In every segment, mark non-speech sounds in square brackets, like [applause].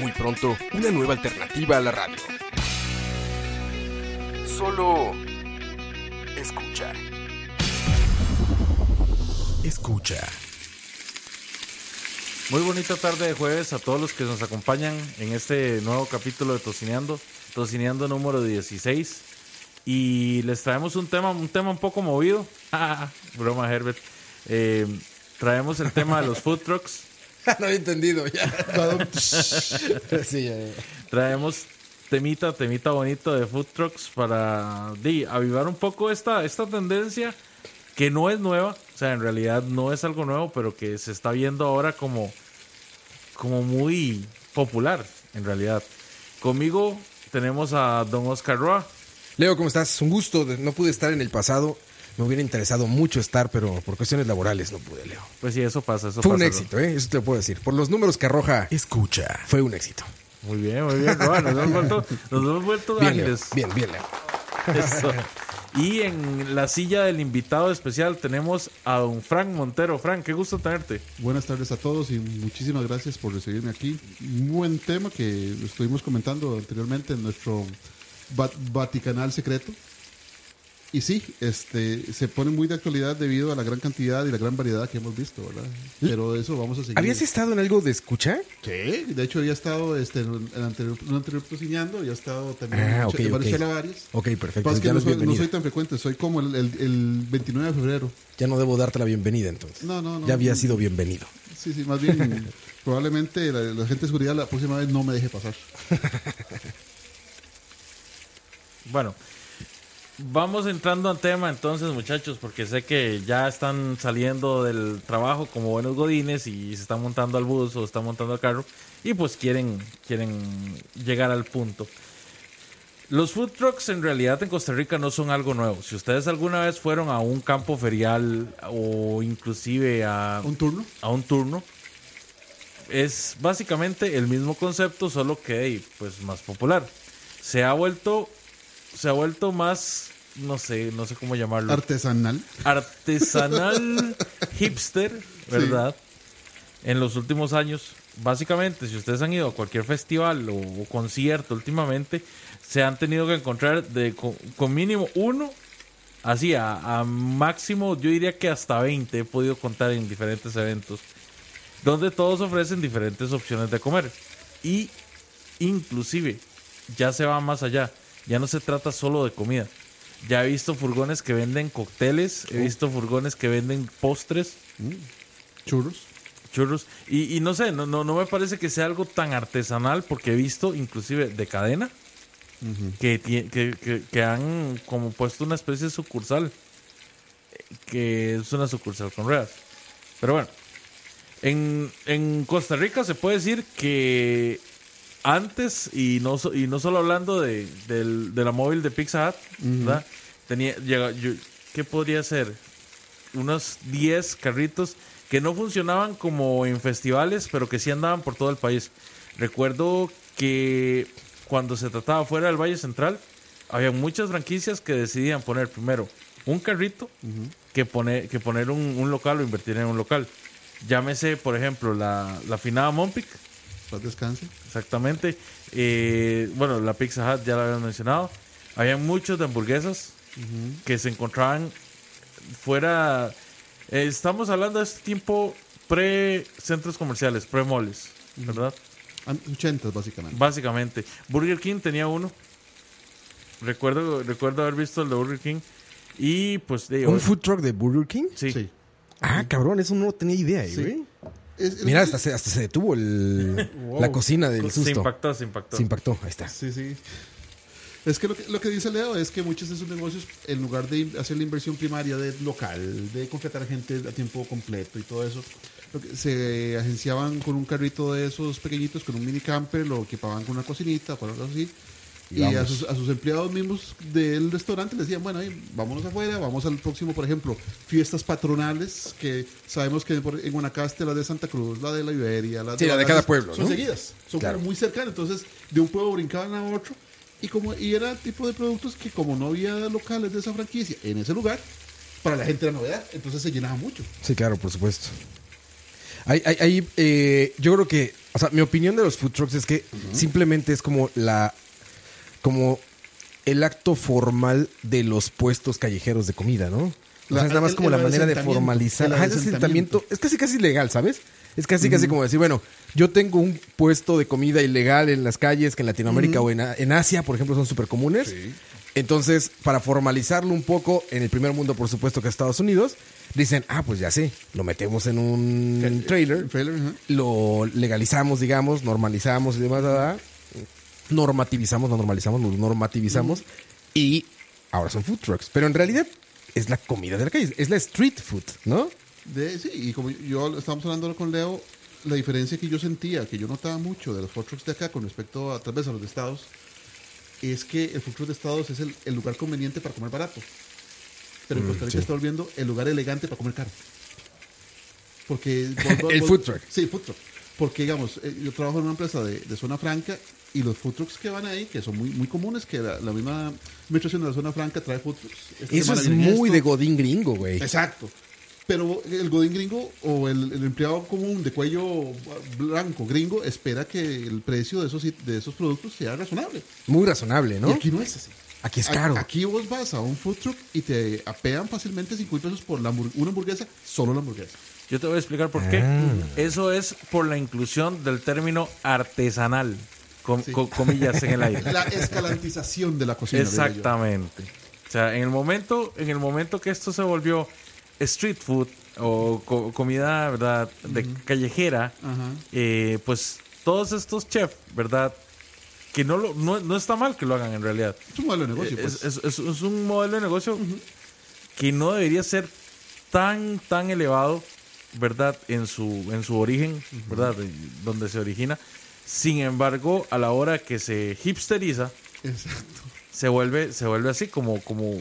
Muy pronto, una nueva alternativa a la radio. Solo escucha. Escucha. Muy bonita tarde de jueves a todos los que nos acompañan en este nuevo capítulo de Tocineando, Tocineando número 16. Y les traemos un tema, un tema un poco movido. [laughs] Broma, Herbert. Eh, traemos el tema de los food trucks. [laughs] no había entendido ya. [laughs] sí, ya, ya. Traemos temita, temita bonito de food trucks para di, avivar un poco esta, esta tendencia que no es nueva, o sea, en realidad no es algo nuevo, pero que se está viendo ahora como, como muy popular, en realidad. Conmigo tenemos a don Oscar Roa. Leo, ¿cómo estás? Un gusto. No pude estar en el pasado. Me hubiera interesado mucho estar, pero por cuestiones laborales no pude, Leo. Pues sí, eso pasa, eso Fue un éxito, ¿eh? Eso te lo puedo decir. Por los números que arroja, Escucha. fue un éxito. Muy bien, muy bien. Roa, nos hemos vuelto, nos hemos vuelto Bien, Leo. Bien, bien, Leo. [laughs] Eso. Y en la silla del invitado especial tenemos a don Frank Montero. Frank, qué gusto tenerte. Buenas tardes a todos y muchísimas gracias por recibirme aquí. Un buen tema que estuvimos comentando anteriormente en nuestro va- Vaticanal secreto. Y sí, este, se pone muy de actualidad debido a la gran cantidad y la gran variedad que hemos visto, ¿verdad? Pero de eso vamos a seguir. ¿Habías estado en algo de escucha? Sí, de hecho había estado este, en el anterior, en el anterior Tocineando, he estado también Ah, en ok, en varios ok. charlavarios. Ok, perfecto. Pasa que Ya no soy, no soy tan frecuente, soy como el, el- el 29 de febrero. Ya no debo darte la bienvenida entonces. No, no, no. Ya había sido bienvenido. Sí, sí, más bien, [laughs] probablemente la, la gente de seguridad la próxima vez no me deje pasar. [laughs] Bueno, vamos entrando al tema entonces, muchachos, porque sé que ya están saliendo del trabajo como buenos godines y se están montando al bus o están montando al carro y pues quieren, quieren llegar al punto. Los food trucks en realidad en Costa Rica no son algo nuevo. Si ustedes alguna vez fueron a un campo ferial o inclusive a, ¿Un turno? a un turno, es básicamente el mismo concepto, solo que pues más popular. Se ha vuelto se ha vuelto más no sé, no sé cómo llamarlo. Artesanal. artesanal [laughs] hipster, ¿verdad? En los últimos años, básicamente, si ustedes han ido a cualquier festival o, o concierto últimamente, se han tenido que encontrar de, con, con mínimo uno, así a, a máximo, yo diría que hasta 20 he podido contar en diferentes eventos, donde todos ofrecen diferentes opciones de comer. Y inclusive, ya se va más allá, ya no se trata solo de comida. Ya he visto furgones que venden cócteles, he visto furgones que venden postres, Churros. churros. Y, y no sé, no, no, no me parece que sea algo tan artesanal porque he visto inclusive de cadena que, que, que, que han como puesto una especie de sucursal. Que es una sucursal con ruedas. Pero bueno, en, en Costa Rica se puede decir que antes, y no, y no solo hablando de, de la móvil de Pizza Hut, ¿verdad? Tenía, yo- ¿qué podría ser? Unos 10 carritos que no funcionaban como en festivales, pero que sí andaban por todo el país. Recuerdo que cuando se trataba fuera del Valle Central, había muchas franquicias que decidían poner primero un carrito que, poner, que poner un, un local o invertir en un local. Llámese, por ejemplo, la, la finada Mompic, Paz descanse. exactamente. Eh, bueno, la Pizza Hut ya la habían mencionado. Había muchos de hamburguesas que se encontraban fuera. eh, estamos hablando de este tiempo pre-centros comerciales, pre-moles, ¿verdad? An- 80 básicamente. Básicamente. Burger King tenía uno. Recuerdo, recuerdo haber visto el de Burger King. Y pues digo, ¿Un food truck de Burger King? sí. Sí. Ah, cabrón, eso no tenía idea, eh, Sí. güey. Es- es- Mira, hasta se, hasta se detuvo el, la cocina del Se susto. impactó, se impactó. Se impactó, ahí está. Sí, sí. Es que lo, que lo que dice Leo es que muchos de esos negocios, en lugar de hacer la inversión primaria de local, de contratar gente a tiempo completo y todo eso, lo que- se agenciaban con un carrito de esos pequeñitos, con un mini camper, lo equipaban con una cocinita, por algo así. Y, a, sus, a sus empleados mismos del restaurante les decían, bueno, ahí, vámonos afuera, vamos al próximo, por ejemplo, fiestas patronales, que sabemos que en Guanacaste la de Santa Cruz, la de la Iberia, la Sí, la de cada pueblo, Son ¿no? seguidas, son Claro. muy cercanas, entonces de un pueblo brincaban a otro y como y era el tipo de productos que como no había locales de esa franquicia en ese lugar, para la gente era novedad, entonces se llenaba mucho. Sí, claro, por supuesto. Hay, hay, hay, eh, yo creo que, o sea, mi opinión de los food trucks es que simplemente es como la, como el acto formal de los puestos callejeros de comida, ¿no? O La- sea, es nada más el- como el la manera de formalizar. el Ajá, asentamiento es casi casi legal, ¿sabes? Es casi casi como decir, bueno, yo tengo un puesto de comida ilegal en las calles que en Latinoamérica o en, Asia, por ejemplo, son súper comunes. Entonces, para formalizarlo un poco, en el primer mundo, por supuesto, que es Estados Unidos, dicen, ah, pues ya sé, lo metemos en un trailer, lo legalizamos, digamos, normalizamos y demás. Normativizamos, no normalizamos, lo normativizamos y ahora son food trucks. Pero en realidad es la comida de la calle, es la street food, ¿no? De, sí, y como yo estábamos hablando con Leo, la diferencia que yo sentía, que yo notaba mucho de los food trucks de acá con respecto a tal vez a los de Estados, es que el food truck de Estados es el, el lugar conveniente para comer barato. Pero en Costa Rica sí. está volviendo el lugar elegante para comer caro. Porque [laughs] El food truck. Sí, food truck. Porque, digamos, eh, yo trabajo en una empresa de, de zona franca y los food trucks que van ahí, que son muy, muy comunes, que la, la misma administración de la zona franca trae food trucks. Eso es muy esto. de godín gringo, güey. Exacto. Pero el godín gringo o el, el empleado común de cuello blanco gringo espera que el precio de esos, de esos productos sea razonable. Muy razonable, Y ¿no? aquí no es así. Aquí es caro. Aquí vos vas a un food truck y te apean fácilmente 50 pesos por la hamburg- una hamburguesa, solo la hamburguesa. Yo te voy a explicar por qué. Ah. Eso es por la inclusión del término artesanal, con, con comillas en el aire. La escalantización de la cocina. Exactamente. O sea, en el momento, en el momento que esto se volvió street food o co- comida, ¿verdad? De callejera, Ajá. eh, pues todos estos chefs, ¿verdad? Que no, lo, no, no está mal que lo hagan en realidad. Es un modelo de negocio. Es, pues. es- es- es un modelo de negocio que no debería ser tan, tan elevado, ¿verdad? En su, en su origen, ¿verdad? De- donde se origina. Sin embargo, a la hora que se hipsteriza, Exacto. se vuelve, se vuelve así como, como,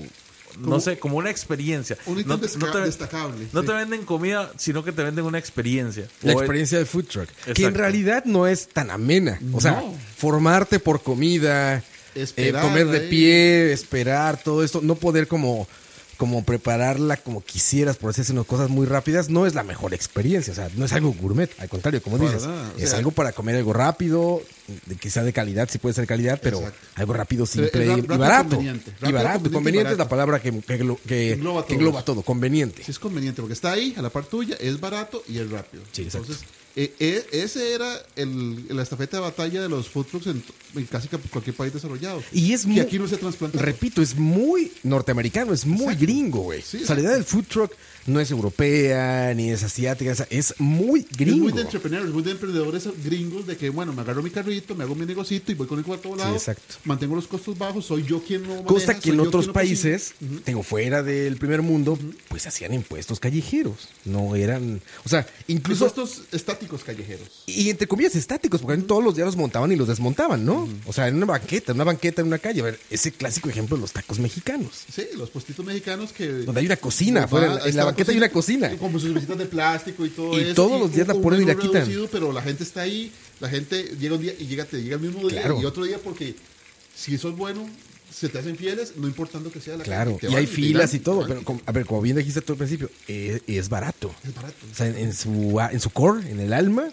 no sé, como una experiencia. Un No, te, destacable. no sí. te venden comida, sino que te venden una experiencia. La O- experiencia del food truck. Que en realidad no es tan amena. O sea, No. formarte por comida, eh, comer de ahí. pie, esperar, todo esto, no poder como, como prepararla como quisieras por hacerse unas cosas muy rápidas, no es la mejor experiencia. O sea, no es algo gourmet. Al contrario, como dices, o es sea- algo para comer algo rápido, de que sea de calidad, si puede ser de calidad, pero Exacto. algo rápido, simple y, rápido, barato. Y barato. conveniente y Conveniente es la palabra que, que, que- Engloba que todo. Conveniente. Sí, es conveniente porque está ahí, a la par tuya, es barato y es rápido. Sí, exacto. Entonces, eh, eh, ese era el, la estafeta de batalla de los food trucks en, en casi cualquier país desarrollado. Y es que muy- aquí no se trasplanta. Repito, es muy norteamericano, es muy Exacto. gringo, güey. Sí, o sea, la idea del food truck no es europea, ni es asiática, es- es muy Es gringo. muy de entrepreneurs, muy de emprendedores gringos de que, bueno, me agarro mi carrito, me hago mi negocito y voy con el cuarto volado. exacto. Mantengo los costos bajos, soy yo quien no maneja, Costa que en otros países, tengo fuera del primer mundo, pues hacían impuestos callejeros. No eran. O sea, incluso. Incluso estos estáticos callejeros. Y entre comillas estáticos, porque todos los días los montaban y los desmontaban, ¿no? O sea, en una banqueta, en una banqueta, en una calle. A ver, ese clásico ejemplo de los tacos mexicanos. Sí, los puestitos mexicanos que... Donde hay una cocina, Va, afuera, en la- en la banqueta hay una cocina. Como sus mesitas de plástico y todo Y eso. todos los días la ponen y la quitan. reducido, pero la gente está ahí, la gente llega un día y llega, te llega el mismo día Claro. y otro día porque si eso es bueno, se te hacen fieles, no importando que sea la Claro, y hay filas y todo, te pero como- a ver, como bien dijiste tú al principio, es, es barato. es barato. O sea, en, en su, en su core, en el alma,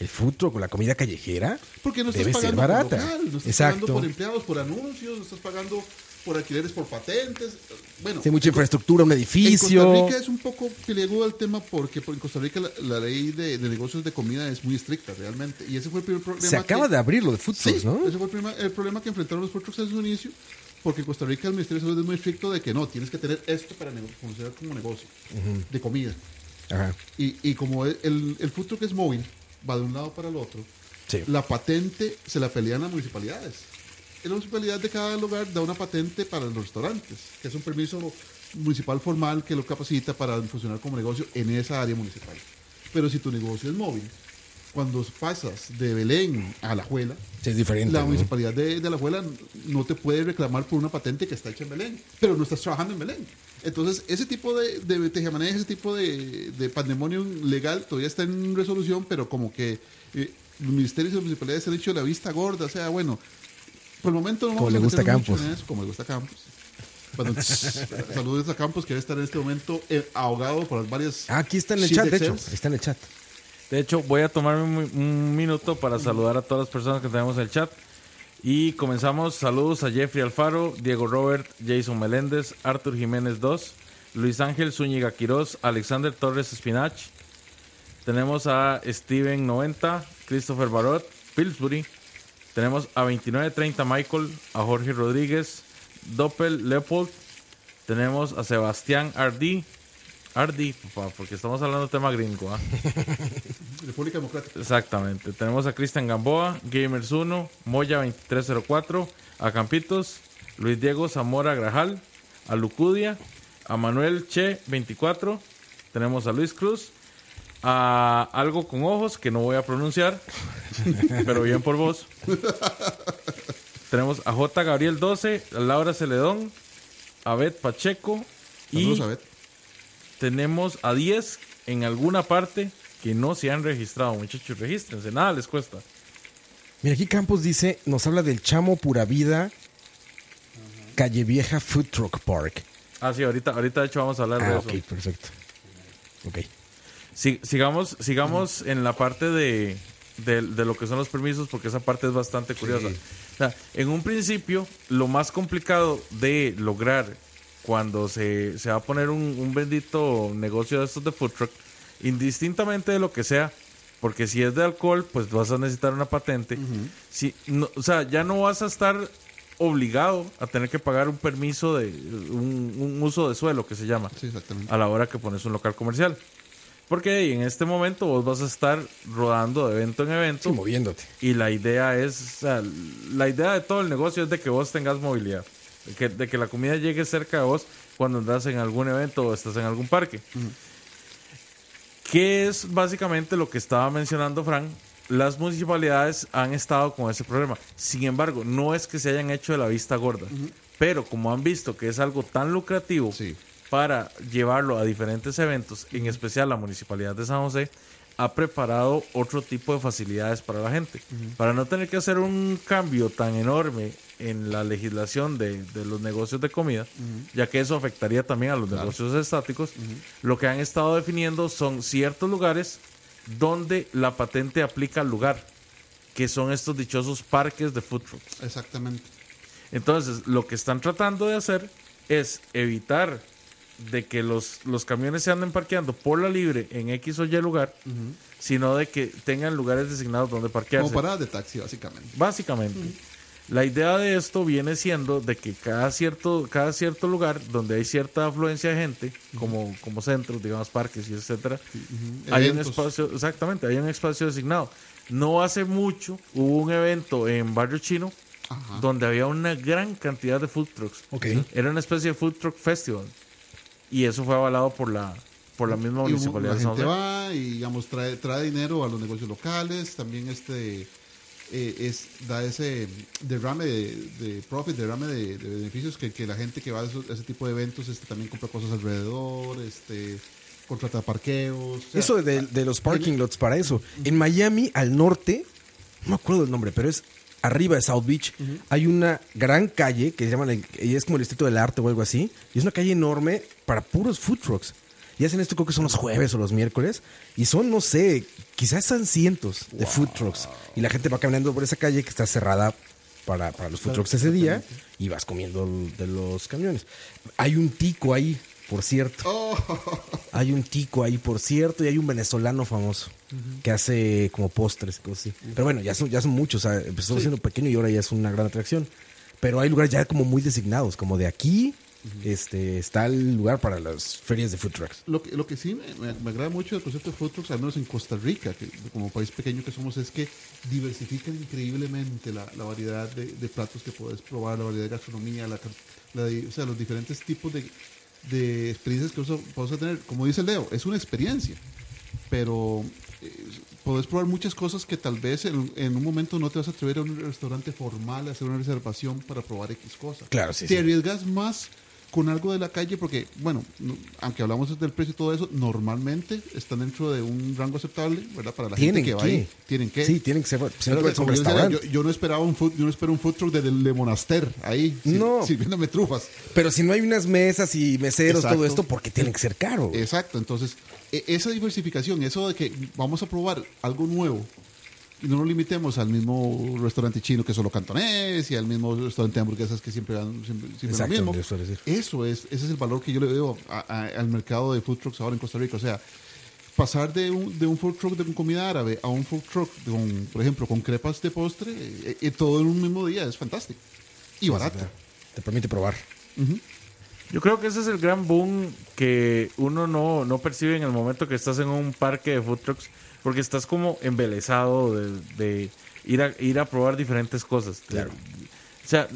el food truck o la comida callejera Porque no estás debe ser pagando barata. por local, no estás Exacto. pagando por empleados, por anuncios, no estás pagando por alquileres, por patentes. Bueno, Sí, mucha infraestructura, un En edificio. Costa Rica es un poco peleagudo el tema porque por- en Costa Rica la, la ley de, de negocios de comida es muy estricta realmente. Y ese fue el primer problema. Se acaba que- de abrir lo de food Sí, trucks, ¿no? ese fue el, el problema que enfrentaron los food trucks en su inicio. Porque en Costa Rica el Ministerio de Salud es muy estricto de que no, tienes que tener esto para considerar como negocio de comida. Ajá. Y, y como el, el, el food truck es móvil, va de un lado para el otro, Sí. la patente se la pelean las municipalidades. La municipalidad de cada lugar da una patente para los restaurantes, que es un permiso municipal formal que lo capacita para funcionar como negocio en esa área municipal. Pero si tu negocio es móvil, cuando pasas de Belén a La Juela, es diferente. la ¿no? municipalidad de, de La Juela no te puede reclamar por una patente que está hecha en Belén, pero no estás trabajando en Belén. Entonces, ese tipo de, de tejemaneje, ese tipo de, de pandemonium legal todavía está en resolución, pero como que eh, los ministerios y las municipalidades han hecho la vista gorda. O sea, bueno, por el momento no Como vamos le a gusta a meternos mucho Campos. en eso, como le gusta Campos. Bueno, [laughs] saludos a Campos, que debe estar en este momento eh, ahogado por las varias. Ah, aquí está en el chat, de hecho. Está en el chat. De hecho, voy a tomarme un, un minuto para saludar a todas las personas que tenemos en el chat. Y comenzamos. Saludos a Jeffrey Alfaro, Diego Robert, Jason Meléndez, Arthur Jiménez 2, Luis Ángel Zúñiga Quirós, Alexander Torres Spinach. Tenemos a Steven 90, Christopher Barot, Pillsbury. Tenemos a 2930 Michael, a Jorge Rodríguez, Doppel Leopold. Tenemos a Sebastián Ardi. Ardi, papá, porque estamos hablando de tema gringo. ¿ah? [laughs] República Democrática. Exactamente. Tenemos a Cristian Gamboa, Gamers 1, Moya 2304, a Campitos, Luis Diego Zamora Grajal, a Lucudia, a Manuel Che 24, tenemos a Luis Cruz, a algo con ojos que no voy a pronunciar, [laughs] pero bien por vos. tenemos a J. Gabriel 12, a Laura Celedón, a Bet Pacheco y Saludos a Bet. tenemos a 10 en alguna parte que no se han registrado. Muchachos, regístrense, nada les cuesta. Mira, aquí Campos dice, nos habla del Chamo Pura Vida, Calle Vieja Food Truck Park. Ah, sí, ahorita, ahorita de hecho vamos a hablar de Ah, eso. ok, perfecto. Ok. Si- sigamos sigamos en la parte de, de, de lo que son los permisos, porque esa parte es bastante curiosa. O sea, en un principio, lo más complicado de lograr cuando se, se va a poner un, un bendito negocio de estos de food truck, indistintamente de lo que sea, porque si es de alcohol, pues vas a necesitar una patente. si, no, o sea, ya no vas a estar obligado a tener que pagar un permiso de un, un uso de suelo que se llama Sí, exactamente. a la hora que pones un local comercial. Porque en este momento vos vas a estar rodando de evento en evento Sí, moviéndote. y la idea es, o sea, la idea de todo el negocio es de que vos tengas movilidad, de que, de que la comida llegue cerca de vos cuando andas en algún evento o estás en algún parque. ¿Qué es básicamente lo que estaba mencionando Frank? Las municipalidades han estado con ese problema. Sin embargo, no es que se hayan hecho de la vista gorda, pero como han visto que es algo tan lucrativo Sí. Para llevarlo a diferentes eventos, en especial la Municipalidad de San José, ha preparado otro tipo de facilidades para la gente. Para no tener que hacer un cambio tan enorme en la legislación de, de los negocios de comida, ya que eso afectaría también a los negocios estáticos, lo que han estado definiendo son ciertos lugares donde la patente aplica al lugar, que son estos dichosos parques de food trucks. Exactamente. Entonces, lo que están tratando de hacer es evitar de que los, los camiones se anden parqueando por la libre en X o Y lugar, sino de que tengan lugares designados donde parquearse. Como parada de taxi, básicamente. Básicamente. La idea de esto viene siendo de que cada cierto, cada cierto lugar donde hay cierta afluencia de gente, como, como centros, digamos parques y etcétera, hay un espacio, exactamente, hay un espacio designado. No hace mucho hubo un evento en Barrio Chino Ajá. donde había una gran cantidad de food trucks. Ok. Era una especie de food truck festival. Y eso fue avalado por la, por la misma Y municipalidad la de San gente va y digamos trae, trae dinero a los negocios locales también este eh, es da ese derrame de, de profit derrame de, de beneficios que, que la gente que va a, esos- a ese tipo de eventos este también compra cosas alrededor este contrata parqueos o sea, Eso de, de los parking lots para eso. En Miami, al norte, no me acuerdo el nombre, pero es arriba de South Beach. Hay una gran calle que se llama, el- y es como el Distrito del Arte o algo así. Y es una calle enorme para puros food trucks. Y hacen esto creo que son los jueves o los miércoles. Y son, no sé, quizás son cientos de food trucks. Y la gente va caminando por esa calle que está cerrada para, para los food trucks ese día. Y vas comiendo de los camiones. Hay un tico ahí, por cierto. Oh, Hay un tico ahí, por cierto, y hay un venezolano famoso que hace como postres, y cosas así. Pero bueno, ya son, ya son muchos. o sea, empezó siendo pequeño y ahora ya es una gran atracción. Pero hay lugares ya como muy designados, como de aquí este, está el lugar para las ferias de food trucks. Lo que, lo que sí me, me- me agrada mucho del concepto de food trucks, al menos en Costa Rica, que como país pequeño que somos, es que diversifican increíblemente la, la variedad de, de platos que puedes probar, la variedad de gastronomía, la, o sea, los diferentes tipos de, de experiencias que vamos a- tener. Como dice Leo, es una experiencia, pero eh, podés probar muchas cosas que tal vez en, en un momento no te vas a atrever a un restaurante formal a hacer una reservación para probar X cosa. Claro, sí, Te sí. arriesgas más con algo de la calle porque, bueno, no- aunque hablamos del precio y todo eso, normalmente están dentro de un rango aceptable, ¿verdad? Para la gente que va ahí. Tienen que. Sí, tienen que ser. Pero, como yo, decía, restaurante. yo, yo no esperaba un food, yo no espero un food truck de, de Monaster ahí, sir- No. sirviéndome trufas. Pero si no hay unas mesas y meseros, Exacto. todo esto, porque tienen que ser caro. Exacto, entonces e- esa diversificación, eso de que vamos a probar algo nuevo no nos limitemos al mismo restaurante chino que solo cantonés y al mismo restaurante de hamburguesas que siempre dan siempre, siempre Exacto, lo mismo. eso es decir. Eso es, ese es el valor que yo le veo a- a- al mercado de food trucks ahora en Costa Rica. O sea, pasar de un, de un food truck de comida árabe a un food truck, con, por ejemplo, con crepas de postre, eh, eh, todo en un mismo día es fantástico. Y barato. Te permite probar. Yo creo que ese es el gran boom que uno no, no percibe en el momento que estás en un parque de food trucks, porque estás como embelesado de, de ir, a, ir a probar diferentes cosas. Claro. O sea,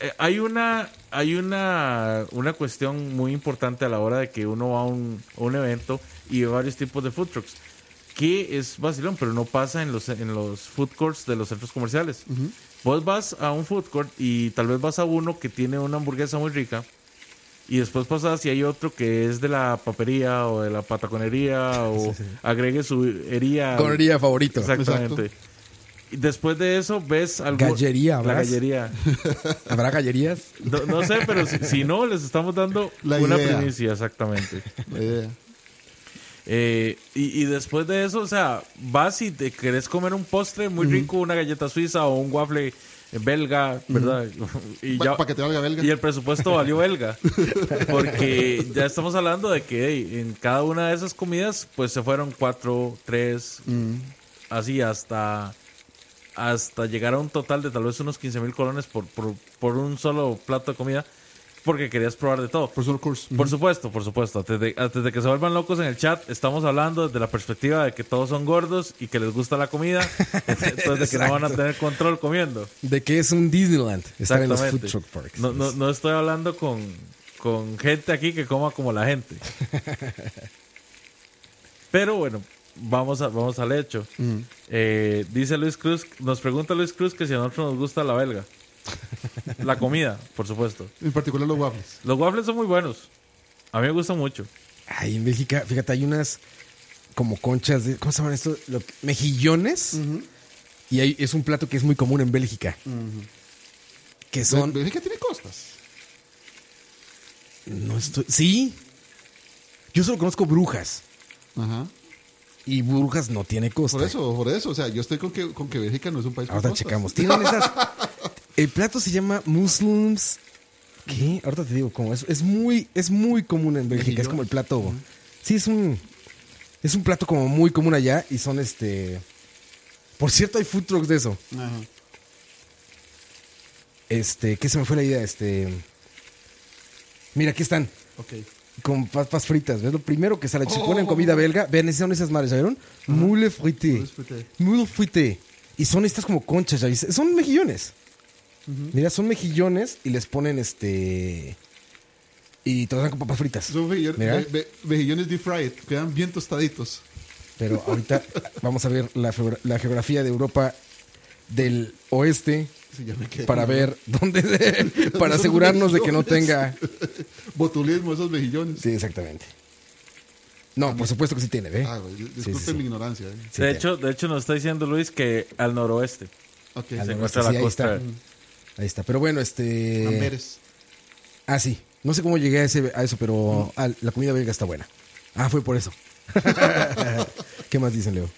eh, hay una hay una, una cuestión muy importante a la hora de que uno va a un, a un evento y ve varios tipos de food trucks. Que es vacilón, pero no pasa en los, en los food courts de los centros comerciales. Vos vas a un food court y tal vez vas a uno que tiene una hamburguesa muy rica y después pasas y hay otro que es de la papería o de la pataconería [laughs] o agregue su hería. Conería favorito. Exactamente. Y después de eso ves algo. Gallería, La gallería. [laughs] ¿Habrá gallerías? No, no sé, pero si, si no, les estamos dando La una idea. primicia, exactamente. La idea. Eh, y, y después de eso, o sea, vas y te querés comer un postre muy rico, una galleta suiza o un waffle belga, ¿verdad? [laughs] Y ya- pa' que te valga belga. Y el presupuesto valió belga. [laughs] Porque ya estamos hablando de que hey, en cada una de esas comidas, pues se fueron cuatro, tres, así hasta hasta llegar a un total de tal vez unos 15 mil colones por, por, por un solo plato de comida, porque querías probar de todo. Course. Por supuesto, por supuesto. Antes de, antes de que se vuelvan locos en el chat, estamos hablando desde la perspectiva de que todos son gordos y que les gusta la comida, [laughs] entonces de que no van a tener control comiendo. De que es un Disneyland estar en los food truck parks. No, no, no estoy hablando con, con gente aquí que coma como la gente. [laughs] Pero bueno, vamos, a, vamos al hecho. Eh, dice Luis Cruz, nos pregunta Luis Cruz que si a nosotros nos gusta la belga. [laughs] La comida, por supuesto. En particular los waffles. Los waffles son muy buenos. A mí me gustan mucho. Ay, en Bélgica, fíjate, hay unas como conchas de. ¿Cómo se llaman esto? Lo mejillones. Y hay- es un plato que es muy común en Bélgica. Que son. Bélgica tiene costas. No estoy. Sí. Yo solo conozco brujas. Ajá. Y brujas no tiene costa. Por eso, por eso. O sea, yo estoy con que, con que Bélgica no es un país con costas. checamos. Tienen esas. [laughs] El plato se llama Muslims. ¿Qué? Ahorita te digo cómo es. Es muy, es muy común en Bélgica. Es como el plato. Sí, es un. Es un plato como muy común allá. Y son este. Por cierto, hay food trucks de eso. Ajá. Este, ¿qué se me fue la idea? Este. Mira, aquí están. Ok. Con papas fritas. ¿Ves? Lo primero que sale. Si Oh. ponen comida belga, vean, esas son esas madres, ¿ya vieron? Moule frité. Moule frité. Moule frité. Y son estas como conchas, ¿ya viste? Son mejillones. Mira, son mejillones y les ponen este. Y te dan con papas fritas. Son mejillones, Mira. ve- ve- mejillones deep fried. Quedan bien tostaditos. Pero ahorita [laughs] vamos a ver la, geogra- la geografía de Europa del oeste Sí, ya me quedé para ver [laughs] dónde. [laughs] para asegurarnos de que no tenga. Botulismo, esos mejillones. Sí, exactamente. No, por supuesto que sí tiene, ¿ve? Ah, disculpen Sí, sí, sí. mi ignorancia. eh. Sí de, hecho, de hecho, nos está diciendo Luis que al noroeste. Ok. Al se noroeste, encuentra sí, la ahí costa. está. Ahí está. Pero bueno, este. Amberes. Ah, sí. No sé cómo llegué a, ese, a eso, pero ah, la comida belga está buena. Ah, fue por eso. [laughs] ¿Qué más dicen, Leo?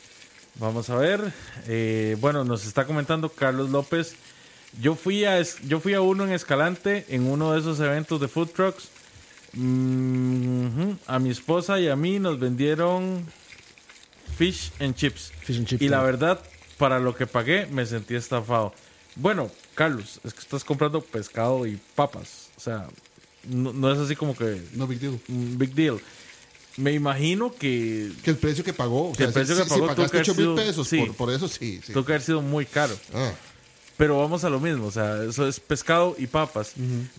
Vamos a ver. Eh, bueno, nos está comentando Carlos López. Yo fui a yo fui a uno en Escalante en uno de esos eventos de food trucks. Mm. A mi esposa y a mí nos vendieron fish and chips. Fish and chips, y la verdad, para lo que pagué, me sentí estafado. Bueno, Carlos, es que estás comprando pescado y papas. O sea, no, no es así como que No big deal. un big deal. Me imagino que Que el precio que pagó. O Que el sea, precio si, que si pagó tuvo pagaste que haber 8 mil sido- pesos sí. por, por eso, sí. sí. tuvo que haber sido muy caro. Ah, Pero vamos a lo mismo, o sea, eso es pescado y papas.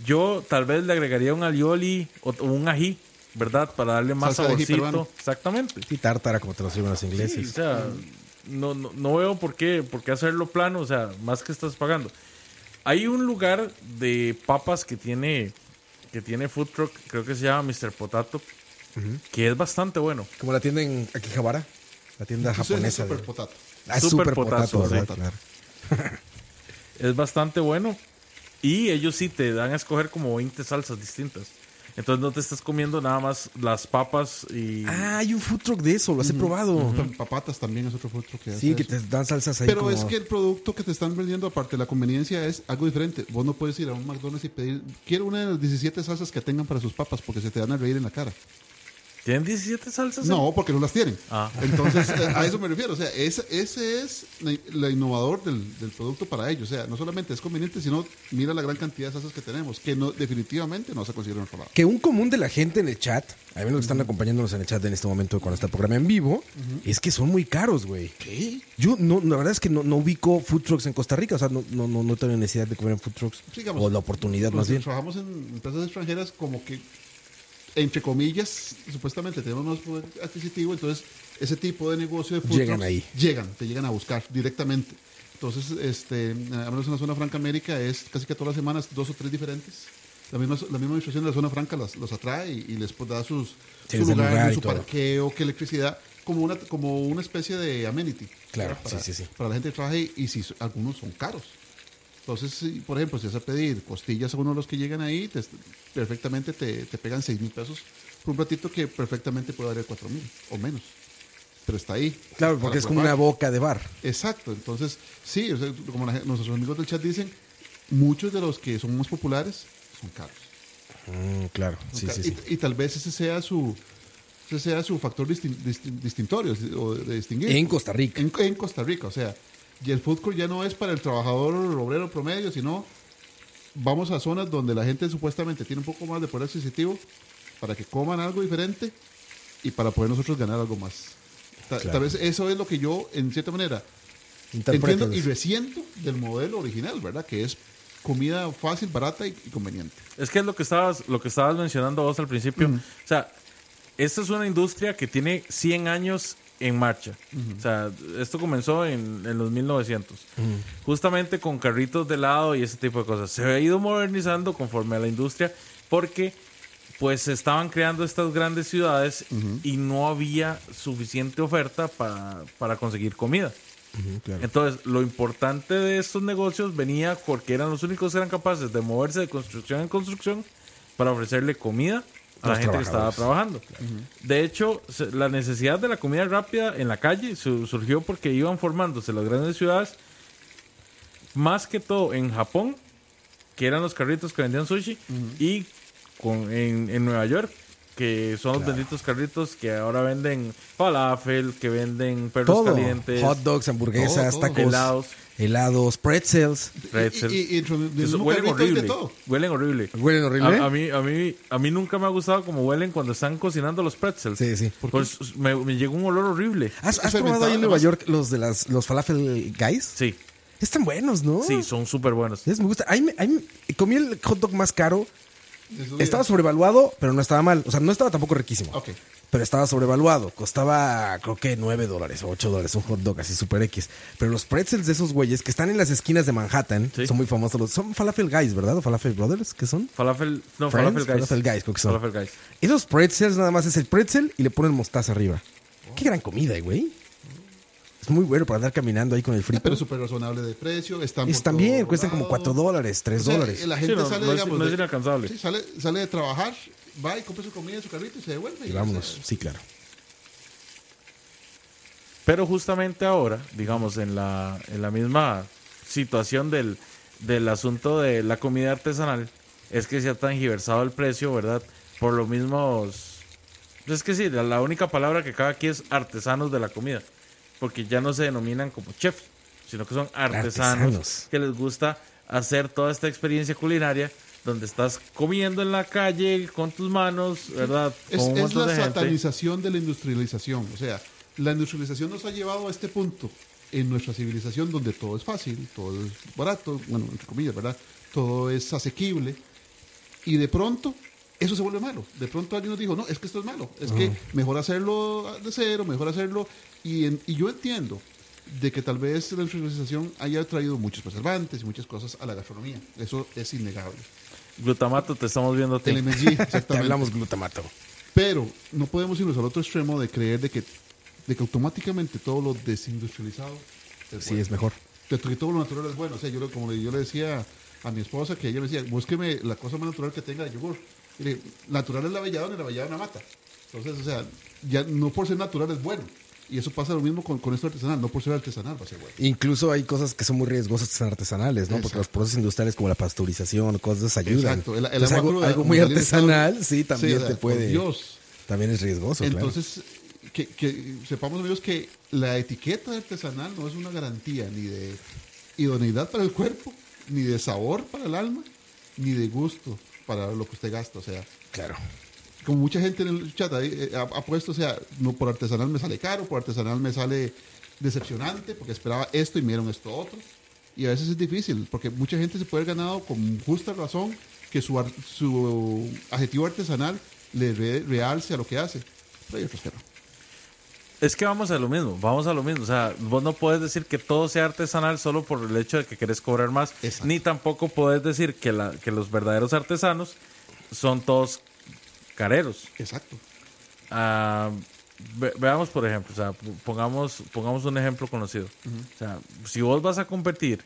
Yo tal vez le agregaría un alioli o, o un ají, ¿verdad? Para darle más Salsa saborcito. Exactamente. Sí, tártara, como te lo sirven los Sí, o ingleses. sea, no, no, no veo por qué, por qué hacerlo plano, o sea, más que estás pagando. Hay un lugar de papas que tiene que tiene food truck, creo que se llama Mr. Potato, que es bastante bueno. Como la tienda en Akihabara, la tienda entonces es japonesa. super de- potato. Ah, es Super super potato, potato, ¿verdad? sí. Claro. [laughs] Es bastante bueno. Y ellos sí te dan a escoger como 20 salsas distintas. Entonces no te estás comiendo nada más las papas y... Ah, hay un food truck de eso, los he probado. Papatas también es otro food truck que hace Sí, que eso. te dan salsas ahí Pero como- es que el producto que te están vendiendo, aparte de la conveniencia, es algo diferente. Vos no puedes ir a un McDonald's y pedir, quiero una de las 17 salsas que tengan para sus papas, porque se te van a reír en la cara. ¿Tienen 17 salsas? No, porque no las tienen. Ah. Entonces, eh, a eso me [laughs] refiero. O sea, ese, ese es la- la innovador del, del producto para ellos. O sea, no solamente es conveniente, sino mira la gran cantidad de salsas que tenemos, que no, definitivamente no se consigue en otro lado. Que un común de la gente en el chat, a menos que están acompañándonos en el chat en este momento cuando está el programa en vivo, es que son muy caros, güey. ¿Qué? Yo, no, la verdad es que no, no ubico food trucks en Costa Rica, o sea, no, no, no, no tengo necesidad de comer en food trucks. Digamos, o la oportunidad más bien. Trabajamos en empresas extranjeras como que, entre comillas, supuestamente tenemos más poder adquisitivo, entonces ese tipo de negocio de food Llegan trucks ahí. Llegan, te llegan a buscar directamente. Entonces, este, a menos en la zona franca América es casi que todas las semanas dos o tres diferentes. La misma, la misma administración de la zona franca las- los atrae y, y les pues, da sus, Sí, su lugar, lugar su todo. parqueo, que electricidad, como una, como una especie de amenity. Claro. Para, sí, sí, sí. para la gente que trabaja y si algunos son caros. Entonces, por ejemplo, si vas a pedir costillas a uno de los que llegan ahí, te- perfectamente te, te pegan 6 mil pesos por un platito que perfectamente puede valer 4 mil o menos. Pero está ahí. Claro, porque es como una boca de bar. Exacto. Entonces, sí, o sea, como la nuestros amigos del chat dicen, muchos de los que son más populares son caros. Mm, claro, Son sí, caros. sí, sí. Y, y tal vez ese sea su, ese sea su factor distin- distin- distintorio o de distinguir. En Costa Rica. En, en Costa Rica, o sea, y el food court ya no es para el trabajador obrero promedio, sino vamos a zonas donde la gente supuestamente tiene un poco más de poder adquisitivo para que coman algo diferente y para poder nosotros ganar algo más. Ta- Claro. Tal vez eso es lo que yo, en cierta manera, entiendo y resiento del modelo original, ¿verdad? Que es comida fácil, barata y, y conveniente. Es que es lo que estabas, lo que estabas mencionando vos al principio. O sea, esta es una industria que tiene 100 años en marcha. O sea, esto comenzó en, en los 1900. Justamente con carritos de helado y ese tipo de cosas. Se ha ido modernizando conforme a la industria porque pues se estaban creando estas grandes ciudades y no había suficiente oferta para, para conseguir comida. Claro. Entonces, lo importante de estos negocios venía porque eran los únicos que eran capaces de moverse de construcción en construcción para ofrecerle comida a la gente que estaba trabajando. De hecho, la necesidad de la comida rápida en la calle su- surgió porque iban formándose las grandes ciudades, más que todo en Japón, que eran los carritos que vendían sushi, y con, en, en Nueva York, que son los benditos carritos que ahora venden falafel, que venden perros Todo. calientes. Hot dogs, hamburguesas, todo. tacos, Helados. Helados, pretzels. Pretzels. Y, y- y huelen hay de horrible. todo. Huelen horrible. ¿Huelen horrible? A, a mí, a, mí, a mí nunca me ha gustado como huelen cuando están cocinando los pretzels. Sí, sí. Pues me, me llegó un olor horrible. ¿Has, has probado ahí en Nueva. York los de las, los falafel guys? Sí, Están buenos, ¿no? sí, son súper buenos. Es, me gusta. Ahí me- ahí comí el hot dog más caro. Estaba sobrevaluado, pero no estaba mal. O sea, no estaba tampoco riquísimo. Ok. Pero estaba sobrevaluado. Costaba, creo que 9 dólares o 8 dólares. Un hot dog así super X. Pero los pretzels de esos güeyes que están en las esquinas de Manhattan Sí. son muy famosos. Los, son Falafel Guys, ¿verdad? O Falafel Brothers, ¿qué son? Falafel, no, Friends? falafel guys. Falafel Guys, creo que son. Falafel guys. Esos pretzels nada más es el pretzel y le ponen mostaza arriba. Qué gran comida, güey. Es muy bueno para andar caminando ahí con el frito. Pero súper razonable de precio. Están bien, todo cuestan como lado. 4 dólares, 3 O sea, dólares. La gente Sí, no, sale, no es- digamos, no es de- inalcanzable. sí, sale, sale de trabajar, va y compra su comida en su carrito y se devuelve. Y o vámonos. sea, Sí, claro. Pero justamente ahora, digamos, en la, en la misma situación del, del asunto de la comida artesanal, es que se ha tangiversado el precio, ¿verdad? Por los mismos... Es que sí, la, la única palabra que cabe aquí es artesanos de la comida, porque ya no se denominan como chefs, sino que son artesanos, Artesanos. que les gusta hacer toda esta experiencia culinaria donde estás comiendo en la calle con tus manos, ¿verdad? Es, la de gente. satanización de la industrialización. O sea, la industrialización nos ha llevado a este punto en nuestra civilización donde todo es fácil, todo es barato, bueno, entre comillas, ¿verdad? Todo es asequible. Y de pronto eso se vuelve malo. De pronto alguien nos dijo, no, es que esto es malo. Es que mejor hacerlo de cero, mejor hacerlo. Y, en- y yo entiendo de que tal vez la industrialización haya traído muchos preservantes y muchas cosas a la gastronomía. Eso es innegable. Glutamato, te estamos viendo a ti. MSG, [laughs] Te exactamente. hablamos glutamato. Pero no podemos irnos al otro extremo de creer de que, de que automáticamente todo lo desindustrializado es Sí, bueno. es mejor. De que todo lo natural es bueno. O sea, yo, como le- yo le decía a mi esposa, que ella me decía, búsqueme la cosa más natural que tenga de yogur. Y le dije, natural es la belladona y la belladona mata. Entonces, o sea, ya no por ser natural es bueno. Y eso pasa lo mismo con, con esto artesanal. No por ser artesanal va a ser bueno. Incluso hay cosas que son muy riesgosas que son artesanales, ¿no? Porque los procesos industriales como la pasteurización, cosas ayudan. Exacto. El, el Entonces, algo, muy de artesanal, sí, también te puede. Dios. También es riesgoso, claro. Entonces, que, que sepamos amigos que la etiqueta de artesanal no es una garantía ni de idoneidad para el cuerpo, ni de sabor para el alma, ni de gusto para lo que usted gasta. O sea, Claro. Como mucha gente en el chat eh, ha, ha puesto, o sea, no por artesanal me sale caro, por artesanal me sale decepcionante, porque esperaba esto y me dieron esto otro. Y a veces es difícil, porque mucha gente se puede haber ganado con justa razón que su, su adjetivo artesanal le re- realce a lo que hace. Pero hay otros que no. Es que vamos a lo mismo, vamos a lo mismo. O sea, vos no puedes decir que todo sea artesanal solo por el hecho de que querés cobrar más, Exacto. ni tampoco puedes decir que, la, que los verdaderos artesanos son todos careros. Exacto. Ah, ve- veamos, por ejemplo, o sea, pongamos, pongamos un ejemplo conocido. O sea, si vos vas a competir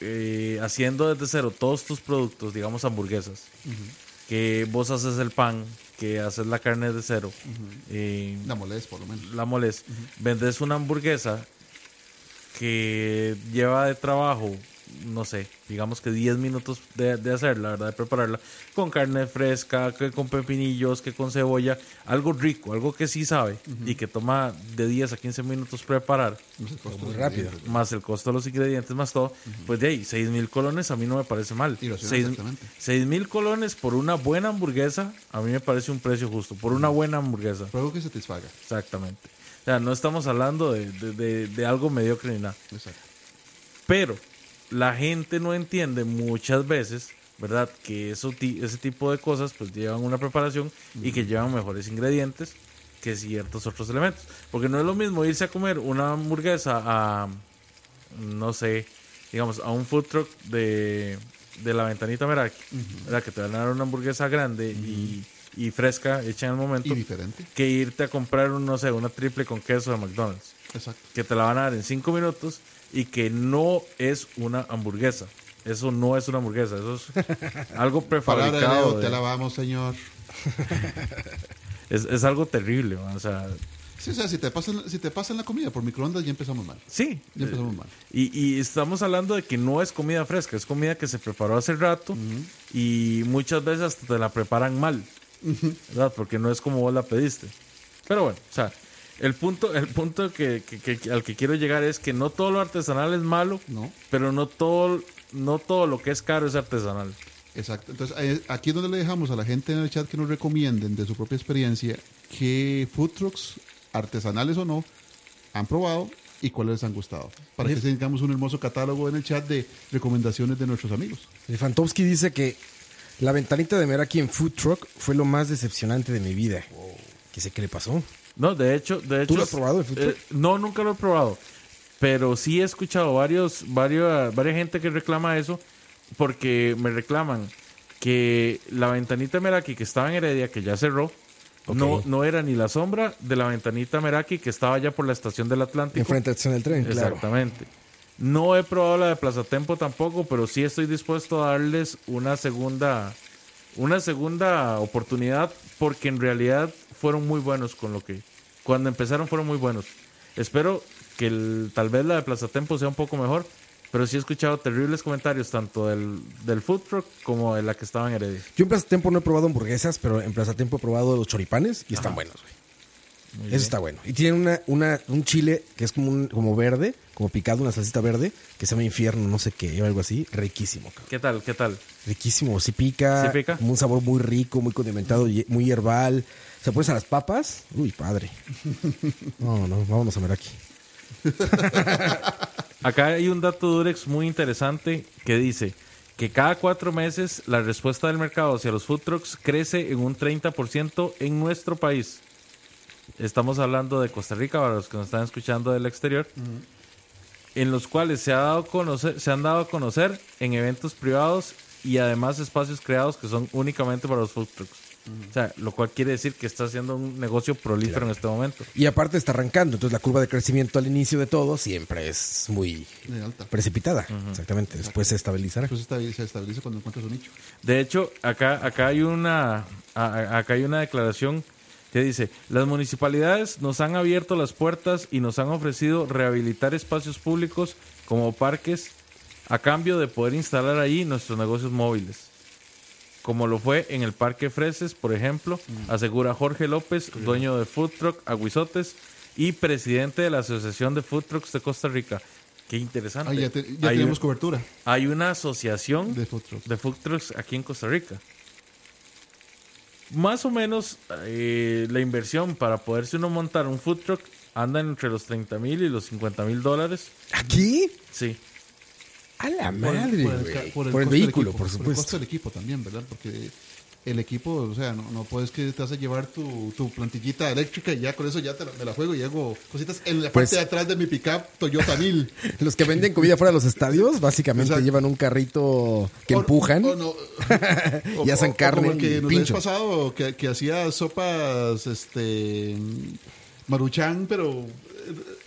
eh, haciendo desde cero todos tus productos, digamos hamburguesas, que vos haces el pan, que haces la carne de cero, eh, La molés, por lo menos. la moles, vendes una hamburguesa que lleva de trabajo, no sé, digamos que 10 minutos de, de hacerla, ¿verdad? De prepararla, con carne fresca, que con pepinillos, que con cebolla, algo rico, algo que sí sabe y que toma de 10 a 15 minutos preparar, Muy rápido. ingredientes. más el costo de los ingredientes, más todo, pues de ahí, 6 mil colones a mí no me parece mal. Y lo hacen Seis- exactamente. 6 mil colones por una buena hamburguesa, a mí me parece un precio justo, por una buena hamburguesa. Pero algo que satisfaga. Exactamente. O sea, no estamos hablando de, de- de- de algo mediocre ni nada. Exacto. Pero la gente no entiende muchas veces, ¿verdad? Que eso, ese tipo de cosas pues llevan una preparación y que llevan mejores ingredientes que ciertos otros elementos. Porque no es lo mismo irse a comer una hamburguesa a, no sé, digamos, a un food truck de, de la ventanita Meraki, ¿verdad? Que te van a dar una hamburguesa grande y, y fresca, hecha en el momento Y diferente. que irte a comprar, un, no sé, una triple con queso de McDonald's, Exacto. que te la van a dar en cinco minutos y que no es una hamburguesa. Eso no es una hamburguesa, eso es algo [laughs] prefabricado. Leo, de- te alabamos, Señor. es, es algo terrible, man, o sea, Sí, o sea, si te, pasan, si te pasan la comida por microondas, ya empezamos mal. sí. Ya empezamos mal. Y, y estamos hablando de que no es comida fresca, es comida que se preparó hace rato y muchas veces hasta te la preparan mal, ¿verdad? Porque no es como vos la pediste. Pero bueno, o sea, el punto, el punto que, que- que- al que quiero llegar es que no todo lo artesanal es malo, No. pero no todo, no todo lo que es caro es artesanal. Exacto. Entonces, aquí es donde le dejamos a la gente en el chat que nos recomienden de su propia experiencia qué food trucks, artesanales o no, han probado y cuáles les han gustado. Para que tengamos un hermoso catálogo en el chat de recomendaciones de nuestros amigos. El Fantovsky dice que la ventanita de Meraki en Food Truck fue lo más decepcionante de mi vida. ¿Qué sé qué le pasó? No, de hecho, de hecho. lo has probado, el eh, no, nunca lo he probado. Pero sí he escuchado varios, varios, varias gente que reclama eso porque me reclaman que la ventanita Meraki que estaba en Heredia, que ya cerró, no, no era ni la sombra de la ventanita Meraki que estaba ya por la estación del Atlántico. Enfrente de la estación del tren, claro. Exactamente. No he probado la de Plaza Tempo tampoco, pero sí estoy dispuesto a darles una segunda, una segunda oportunidad porque en realidad fueron muy buenos con lo que cuando empezaron fueron muy buenos. Espero que el- tal vez la de Plaza Tempo sea un poco mejor, pero sí he escuchado terribles comentarios tanto del, del food truck como de la que estaba en Heredia. Yo en Plaza Tiempo no he probado hamburguesas, pero en Plaza Tiempo he probado los choripanes y están buenos, güey. Eso está bueno. Y tiene una, una, un chile que es como, un, como verde, como picado, una salsita verde, que se llama infierno, no sé qué, o algo así. Riquísimo, cabrón. ¿Qué tal? ¿Qué tal? Riquísimo. Sí pica. ¿Sí pica? Como un sabor muy rico, muy condimentado, muy herbal. Se pones a las papas. Uy, padre. [laughs] No, no, vámonos a ver aquí. [laughs] Acá hay un dato Durex muy interesante que dice que cada cuatro meses la respuesta del mercado hacia los food trucks crece en un 30% en nuestro país. Estamos hablando de Costa Rica para los que nos están escuchando del exterior. En los cuales se, ha dado conocer, se han dado a conocer en eventos privados y además espacios creados que son únicamente para los food trucks. O sea, lo cual quiere decir que está haciendo un negocio prolífero en este momento. Y aparte está arrancando, entonces la curva de crecimiento al inicio de todo siempre es muy alta. precipitada. Exactamente. Después se estabilizará. Entonces estabil- se estabiliza cuando encuentra su nicho. De hecho, acá, acá hay una a- acá hay una declaración que dice, las municipalidades nos han abierto las puertas y nos han ofrecido rehabilitar espacios públicos como parques a cambio de poder instalar ahí nuestros negocios móviles. Como lo fue en el Parque Freses, por ejemplo, asegura Jorge López, dueño de Food Truck Aguizotes y presidente de la Asociación de Food Trucks de Costa Rica. Qué interesante. Ah, ya, te- ya hay, tenemos cobertura hay una asociación de food trucks. de food trucks aquí en Costa Rica. Más o menos eh, la inversión para poderse uno montar un food truck anda entre los 30 mil y los 50 mil dólares. ¿Aquí? Sí. A la Por el- madre, por el ca- Por el, vehículo, equipo, por el supuesto. costo del equipo también, ¿verdad? Porque el equipo, o sea, no, no puedes que te vas a llevar tu, tu plantillita eléctrica y ya con eso ya te la, me la juego y hago cositas en la Pues- parte de atrás de mi pickup Toyota 1000. [laughs] Los que venden comida fuera de los estadios, básicamente llevan un carrito que O- empujan. o no, [laughs] Y hacen carne como el que y nos pincho. habéis pasado, que, que hacía sopas, este, maruchan, pero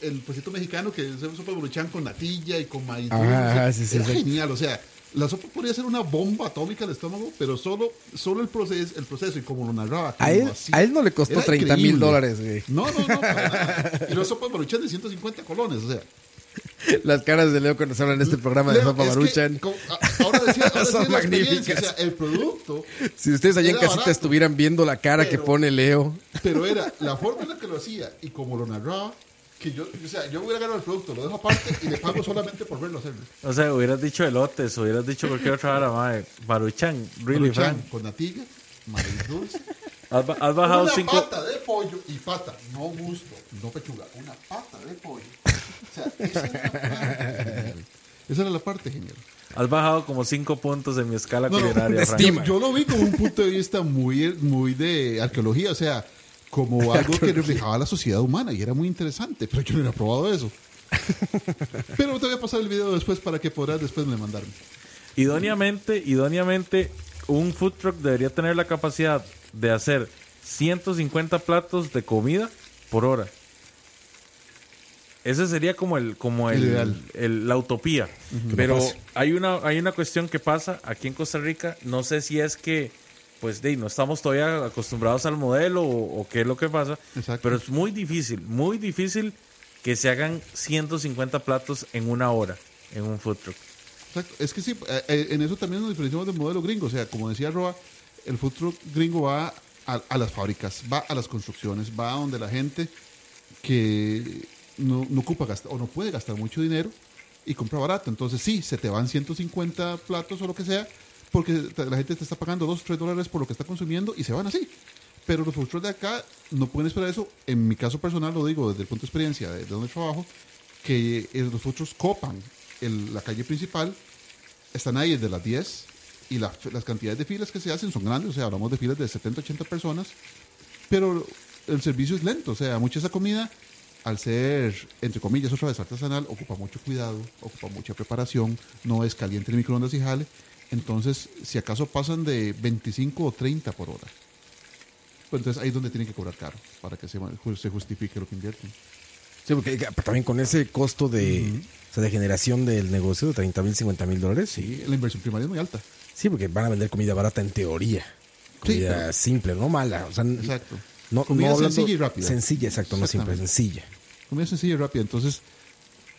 el, el puestito mexicano que hacía sopa maruchan con natilla y con maíz. Ah, sí, sí, Era sí. genial, o sea, la sopa podría ser una bomba atómica al estómago, pero solo, solo el proceso, el proceso y como lo narraba. A él, a él no le costó era 30 mil dólares, güey. No, no, no. Y las sopas maruchan de 150 colones, o sea. Las caras de Leo cuando se hablan en este programa de Sopa que, Maruchan. ahora decía, ahora [laughs] Son la magníficas. o sea, el producto Si ustedes allá en casita barato. estuvieran viendo la cara que pone Leo. Pero era la forma en la que lo hacía y como lo narraba, que yo, o sea, yo hubiera ganado el producto, lo dejo aparte y le pago solamente por verlo hacerlo. O sea, hubieras dicho elotes, hubieras dicho cualquier otra vara, mae. Baruchan, really, Maruchan Frank. con natilla, maíz dulce, Has, has bajado una cinco... pata de pollo y pata, no gusto, no pechuga, una pata de pollo. O sea, esa era la parte, esa era la parte genial. Has bajado como cinco puntos en mi escala No, no, culinaria, Frank. estima. Yo, yo lo vi como un punto de vista muy, muy de arqueología, o sea, como [laughs] algo que reflejaba la sociedad humana y era muy interesante, pero yo no hubiera probado eso. [laughs] Pero te voy a pasar el video después para que podrás después me mandarme. Idóneamente, idóneamente, un food truck debería tener la capacidad de hacer 150 platos de comida por hora. Ese sería como el, como el, El ideal. el- la utopía. Pero hay una, hay una cuestión que pasa aquí en Costa Rica. No sé si es que, pues, de, no estamos todavía acostumbrados al modelo o, o qué es lo que pasa. Exacto. Pero es muy difícil, muy difícil que se hagan 150 platos en una hora en un food truck. Exacto. Es que sí, eh, eh, en eso también nos diferenciamos del modelo gringo. O sea, como decía Roa, el food truck gringo va a, a las fábricas, va a las construcciones, va a donde la gente que no, no ocupa gastar o no puede gastar mucho dinero y compra barato. Entonces sí, se te van 150 platos o lo que sea, porque la gente te está pagando 2 o 3 dólares por lo que está consumiendo y se van así. Pero los trucks de acá no pueden esperar eso. En mi caso personal, lo digo desde el punto de experiencia de, de donde trabajo, que eh, los trucks copan el- la calle principal, están ahí desde las 10 y la- las cantidades de filas que se hacen son grandes, o sea, hablamos de filas de 70, 80 personas, pero el servicio es lento, o sea, mucha esa comida, al ser, entre comillas, otra vez artesanal, ocupa mucho cuidado, ocupa mucha preparación, no es caliente en microondas y jale, entonces, si acaso pasan de 25 o 30 por hora, pues entonces ahí es donde tienen que cobrar caro, para que se, se justifique lo que invierten. Sí, porque eh, también con ese costo de, o sea, de generación del negocio de 30 mil, 50 mil dólares. Sí. La inversión primaria es muy alta. sí, porque van a vender comida barata en teoría. Sí, Comida pero- simple, no mala. O sea, Exacto. no, Comida no sencilla y rápida. Sencilla, exacto, no simple, sencilla. Comida sencilla y rápida. Entonces,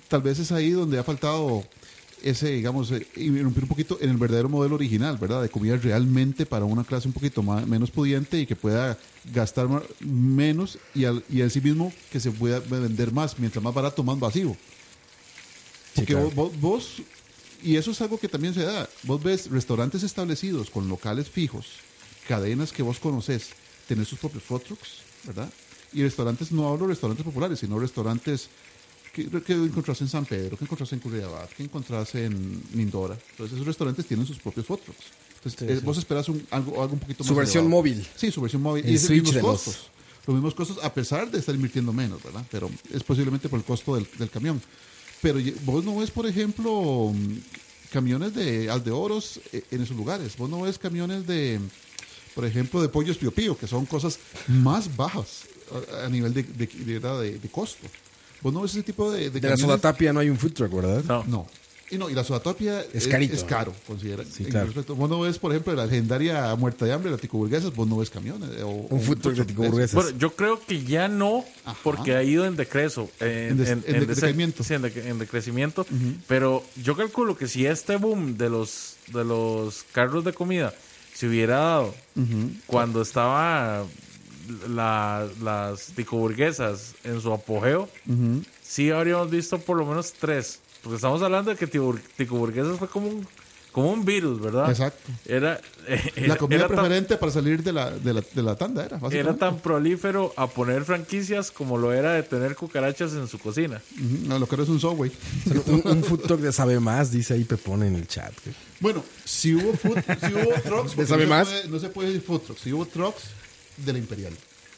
tal vez es ahí donde ha faltado ese, digamos, eh, irrumpir un poquito en el verdadero modelo original, ¿verdad? De comida realmente para una clase un poquito más, menos pudiente y que pueda gastar menos y, al, y en sí mismo que se pueda vender más. Mientras más barato, más vacío. Porque claro. vos, vos- y eso es algo que también se da, vos ves restaurantes establecidos con locales fijos, cadenas que vos conoces, tener sus propios food trucks, ¿verdad? Y restaurantes, no hablo de restaurantes populares, sino restaurantes que, que encontrás en San Pedro, que encontrás en Curriabat, que encontrás en Mindora. Entonces esos restaurantes tienen sus propios trucks. Entonces eh, vos esperas un- algo, algo un poquito más Su versión elevado. móvil. Sí, su versión móvil. El y esos switch mismos de los- costos. Los mismos costos, a pesar de estar invirtiendo menos, ¿verdad? Pero es posiblemente por el costo del, del camión. Pero vos no ves, por ejemplo, camiones de aldeoros eh, en esos lugares. Vos no ves camiones de, por ejemplo, de pollos pío pío, que son cosas más bajas a, a nivel de, de, de- de- de costo. Vos no ves ese tipo de, de De la sodatapia no hay un food truck, ¿verdad? No. no. Y no, y la sodatopia es, carito, es ¿no? caro, considera. Sí, en claro. respecto. Vos no ves, por ejemplo, la legendaria muerta de hambre, la ticoburguesas, vos no ves camiones. eh, O, Un food truck de tico burguesas. Bueno, yo creo que ya no, Ajá. porque ha ido en decreso. En de- decrecimiento. sí, en decrecimiento. Pero yo calculo que si este boom de los, de los carros de comida se hubiera dado cuando estaba la- las ticoburguesas en su apogeo, sí habríamos visto por lo menos tres. Porque estamos hablando de que Tico- ticoburguesas fue como un, como un virus, ¿verdad? Exacto. Era, [laughs] La comida era tan- preferente para salir de la, de la, de la tanda era, era tan prolífero a poner franquicias como lo era de tener cucarachas en su cocina. Ujú, no, lo que era es un subway. un, un food truck de sabe más, dice ahí Pepón en el chat. Bueno, si hubo, food, si hubo trucks, porque sabe no, más? Se puede, no se puede decir food trucks, si hubo trucks de la Imperial.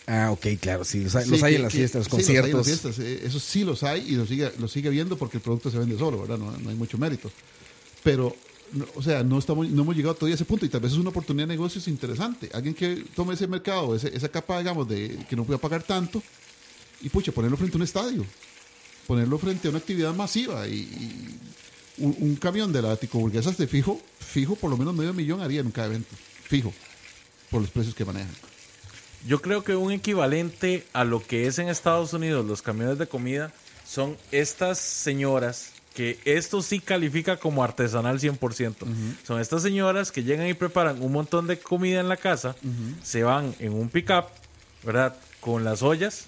Ah, ok, claro, sí. Los hay, Sí, los hay que- en las que- fiestas, los sí, los hay en las fiestas, eh, Eso sí los hay y lo sigue, lo sigue viendo porque el producto se vende solo, ¿verdad? No, no hay mucho mérito. Pero, no, o sea, no, estamos, no hemos llegado todavía a ese punto y tal vez es una oportunidad de negocios interesante. Alguien que tome ese mercado, ese- esa capa, digamos, de que no pueda pagar tanto y, pucha, ponerlo frente a un estadio. Ponerlo frente a una actividad masiva y, y un, un camión de la ticoburguesas de fijo, fijo, por lo menos medio millón haría en cada evento. Fijo, por los precios que manejan. Yo creo que un equivalente a lo que es en Estados Unidos los camiones de comida son estas señoras que esto sí califica como artesanal 100%. Son estas señoras que llegan y preparan un montón de comida en la casa, se van en un pickup, ¿verdad? Con las ollas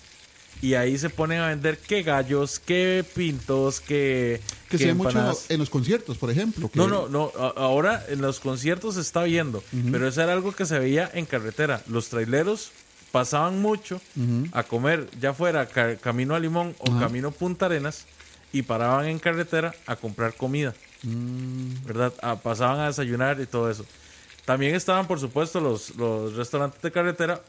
y ahí se ponen a vender qué gallos, qué pintos, qué, Que qué se ve mucho en los conciertos, por ejemplo. que- No, no, no. Ahora en los conciertos se está viendo, pero eso era algo que se veía en carretera. Los traileros pasaban mucho a comer, ya fuera ca- camino a Limón o camino Punta Arenas, y paraban en carretera a comprar comida, Mm. ¿verdad? Pasaban a desayunar y todo eso. También estaban, por supuesto, los, los restaurantes de carretera,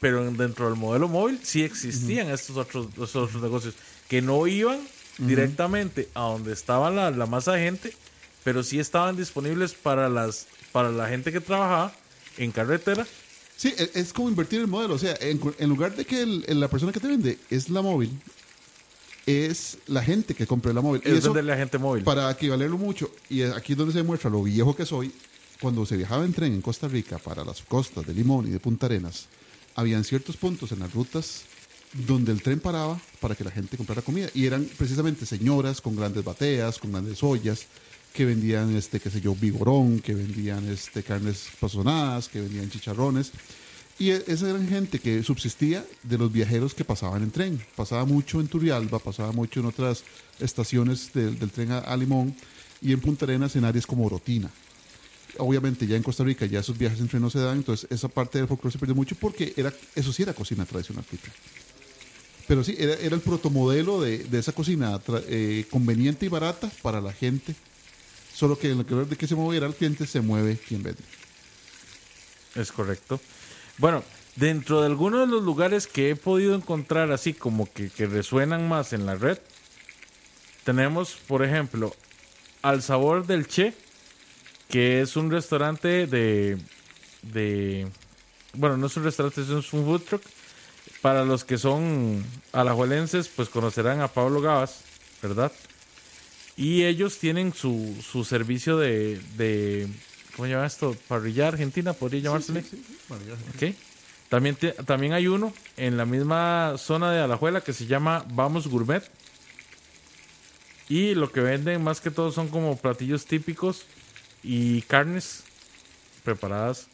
pero en- dentro del modelo móvil sí existían estos, otros, estos otros negocios que no iban directamente a donde estaba la, la masa de gente, pero sí estaban disponibles para, las, para la gente que trabajaba en carretera. Sí, e- es como invertir el modelo. O sea, en, en lugar de que el- la persona que te vende es la móvil, es la gente que compra la móvil. Y Es eso, donde la gente móvil. para equivalerlo mucho, y aquí es donde se demuestra lo viejo que soy, cuando se viajaba en tren en Costa Rica para las costas de Limón y de Punta Arenas, habían ciertos puntos en las rutas donde el tren paraba para que la gente comprara comida. Y eran precisamente señoras con grandes bateas, con grandes ollas, que vendían, este, qué sé yo, vigorón, que vendían este, carnes pasonadas, que vendían chicharrones. Y e- esa eran gente que subsistía de los viajeros que pasaban en tren. Pasaba mucho en Turrialba, pasaba mucho en otras estaciones del, del tren a, Limón y en Punta Arenas en áreas como Orotina. Obviamente ya en Costa Rica ya esos viajes en tren no se dan, entonces esa parte del folclore se perdió mucho porque era, eso sí era cocina tradicional. Pero sí, era, era el protomodelo de, de esa cocina eh, conveniente y barata para la gente. Solo que en lugar de que se moviera el cliente, se mueve quien vende. Es correcto. Bueno, dentro de algunos de los lugares que he podido encontrar así como que, que resuenan más en la red, tenemos, por ejemplo, Al Sabor del Che, que es un restaurante de, de... Bueno, no es un restaurante, es un food truck. Para los que son alajuelenses, pues conocerán a Pablo Gavas, ¿verdad? Y ellos tienen su, su servicio de, de... ¿Cómo se llama esto? Parrilla argentina, podría llamársele. Ok. También, te- también hay uno en la misma zona de Alajuela que se llama Vamos Gourmet. Y lo que venden más que todo son como platillos típicos y carnes preparadas.